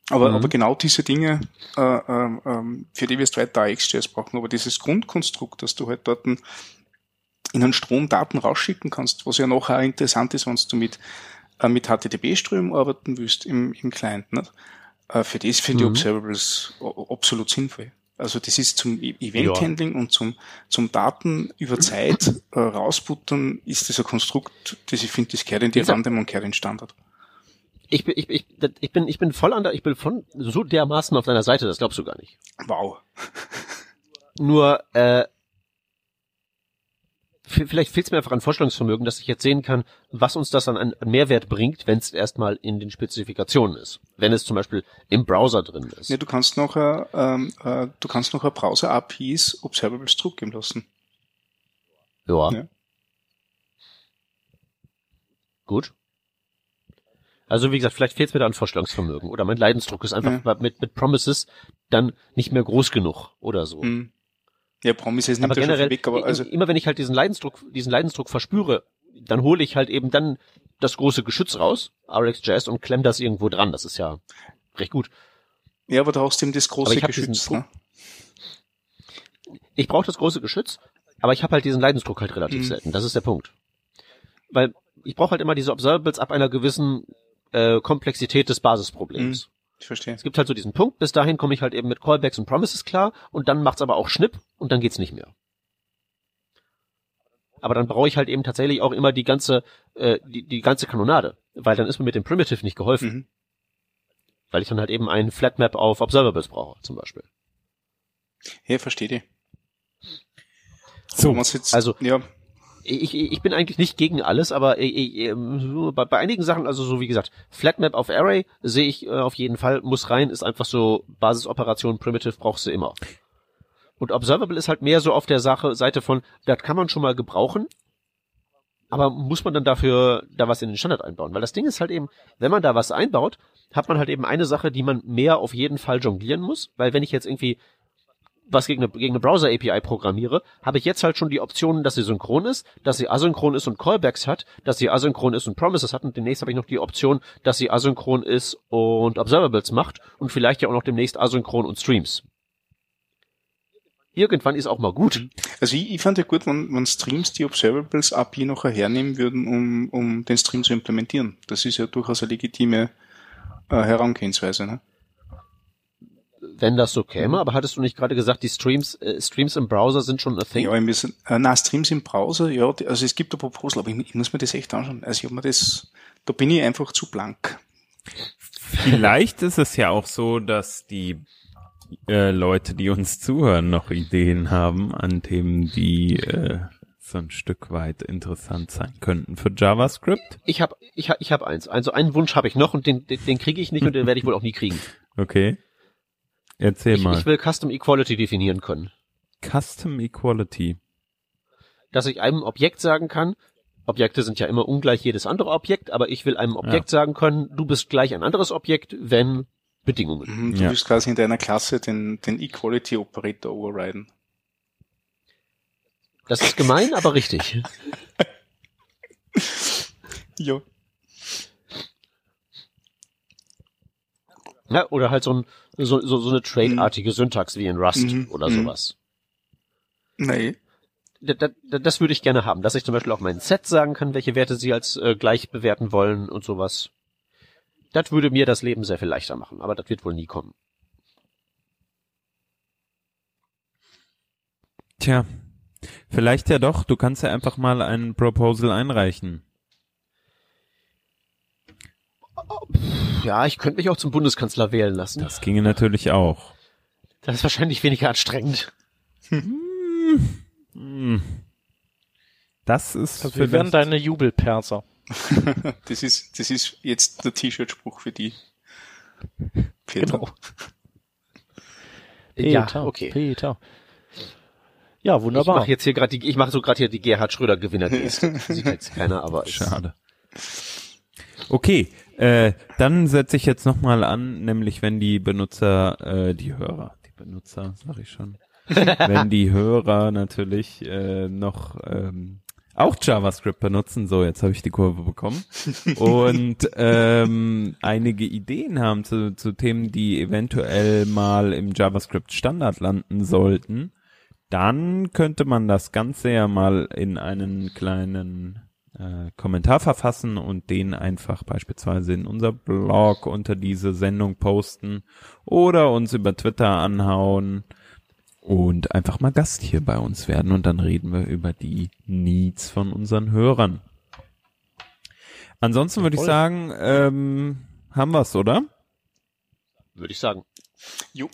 Aber, mhm. aber genau diese Dinge, äh, äh, für die wirst du weiter XJS brauchen. Aber dieses Grundkonstrukt, dass du halt dort in einen Strom Daten rausschicken kannst, was ja noch auch interessant ist, wenn du mit, äh, mit HTTP-Strömen arbeiten willst im, im Client. Nicht? Äh, für das finde mhm. ich Observables absolut sinnvoll. Also das ist zum e- Event-Handling ja. und zum, zum Daten über Zeit äh, rausputtern, ist das ein Konstrukt, das ich finde, das kehrt in die Random und kehrt in Standard. Ich bin, ich, ich, ich bin, ich bin voll an der, ich bin von so dermaßen auf deiner Seite, das glaubst du gar nicht. Wow. Nur, äh, vielleicht fehlt es mir einfach an Vorstellungsvermögen, dass ich jetzt sehen kann, was uns das an, an Mehrwert bringt, wenn es erstmal in den Spezifikationen ist. Wenn es zum Beispiel im Browser drin ist. Ja, du kannst noch, äh, äh, du kannst noch Browser-APIs Observables zurückgeben lassen. Ja. ja. Gut. Also wie gesagt, vielleicht fehlt es mir da an Vorstellungsvermögen oder mein Leidensdruck ist einfach ja. mit, mit Promises dann nicht mehr groß genug oder so. Hm. Ja, Promises nimmt aber generell, weg, aber also immer wenn ich halt diesen Leidensdruck, diesen Leidensdruck verspüre, dann hole ich halt eben dann das große Geschütz raus, RxJS, und klemm das irgendwo dran. Das ist ja recht gut. Ja, aber eben das große Geschütz. Ne? Ich brauche das große Geschütz, aber ich habe halt diesen Leidensdruck halt relativ mhm. selten. Das ist der Punkt. Weil ich brauche halt immer diese Observables ab einer gewissen äh, Komplexität des Basisproblems. Mhm. Ich verstehe. Es gibt halt so diesen Punkt, bis dahin komme ich halt eben mit Callbacks und Promises klar und dann macht's aber auch Schnipp und dann geht's nicht mehr. Aber dann brauche ich halt eben tatsächlich auch immer die ganze, äh, die, die ganze Kanonade, weil dann ist mir mit dem Primitive nicht geholfen. Mhm. Weil ich dann halt eben einen Flatmap auf Observables brauche, zum Beispiel. Ja, verstehe. So, jetzt, also ja ich, ich bin eigentlich nicht gegen alles, aber ich, ich, bei, bei einigen Sachen, also so wie gesagt, Flatmap auf Array sehe ich äh, auf jeden Fall, muss rein, ist einfach so Basisoperation, Primitive brauchst du immer. Und Observable ist halt mehr so auf der Sache, Seite von, das kann man schon mal gebrauchen, aber muss man dann dafür da was in den Standard einbauen? Weil das Ding ist halt eben, wenn man da was einbaut, hat man halt eben eine Sache, die man mehr auf jeden Fall jonglieren muss, weil wenn ich jetzt irgendwie was gegen eine, gegen eine Browser-API programmiere, habe ich jetzt halt schon die Optionen, dass sie synchron ist, dass sie asynchron ist und Callbacks hat, dass sie asynchron ist und Promises hat und demnächst habe ich noch die Option, dass sie asynchron ist und Observables macht und vielleicht ja auch noch demnächst asynchron und Streams. Irgendwann ist auch mal gut. Also ich, ich fand ja gut, wenn, wenn Streams die Observables API noch hernehmen würden, um, um den Stream zu implementieren. Das ist ja durchaus eine legitime äh, Herangehensweise. Ne? Wenn das so käme, aber hattest du nicht gerade gesagt, die Streams, äh, Streams im Browser sind schon a thing? Ja, ein bisschen, äh, na, Streams im Browser, ja, also es gibt ein Proposal, aber ich, ich muss mir das echt anschauen. Also ich habe mir das, da bin ich einfach zu blank. Vielleicht ist es ja auch so, dass die äh, Leute, die uns zuhören, noch Ideen haben an Themen, die äh, so ein Stück weit interessant sein könnten für JavaScript? Ich habe ich hab, ich hab eins. Also einen Wunsch habe ich noch und den, den, den kriege ich nicht und den werde ich wohl auch nie kriegen. Okay. Erzähl ich, mal. Ich will Custom Equality definieren können. Custom Equality. Dass ich einem Objekt sagen kann, Objekte sind ja immer ungleich jedes andere Objekt, aber ich will einem Objekt ja. sagen können, du bist gleich ein anderes Objekt, wenn Bedingungen. Mhm, du ja. willst quasi in deiner Klasse den, den Equality Operator overriden. Das ist gemein, aber richtig. [laughs] jo. Ja, oder halt so, ein, so, so, so eine Trade-artige mhm. Syntax wie in Rust mhm. oder mhm. sowas. Nee. Das, das, das würde ich gerne haben, dass ich zum Beispiel auch mein Set sagen kann, welche Werte sie als äh, gleich bewerten wollen und sowas. Das würde mir das Leben sehr viel leichter machen, aber das wird wohl nie kommen. Tja, vielleicht ja doch. Du kannst ja einfach mal ein Proposal einreichen. Ja, ich könnte mich auch zum Bundeskanzler wählen lassen. Das ginge natürlich auch. Das ist wahrscheinlich weniger anstrengend. Hm. Hm. Das ist. Also wir werden deine Jubelperser. [laughs] das ist, das ist jetzt der T-Shirt-Spruch für die. Peter. Genau. Peter, ja, okay. Peter. Ja, wunderbar. Ich mache jetzt hier gerade die, ich mache so gerade hier die Gerhard Schröder Gewinner. [laughs] Sieht jetzt keiner, aber schade. Okay, äh, dann setze ich jetzt nochmal an, nämlich wenn die Benutzer, äh, die Hörer, die Benutzer, sag ich schon, [laughs] wenn die Hörer natürlich äh, noch ähm, auch JavaScript benutzen. So, jetzt habe ich die Kurve bekommen. Und [laughs] ähm, einige Ideen haben zu, zu Themen, die eventuell mal im JavaScript Standard landen sollten. Dann könnte man das Ganze ja mal in einen kleinen äh, Kommentar verfassen und den einfach beispielsweise in unser Blog unter diese Sendung posten oder uns über Twitter anhauen und einfach mal Gast hier bei uns werden und dann reden wir über die Needs von unseren Hörern. Ansonsten würde ich sagen, ähm, haben wir's, oder? Würde ich sagen. Jo.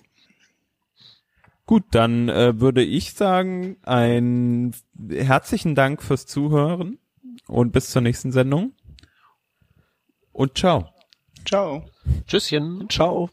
Gut, dann äh, würde ich sagen, ein herzlichen Dank fürs Zuhören und bis zur nächsten Sendung. Und ciao. Ciao. Tschüsschen. Ciao.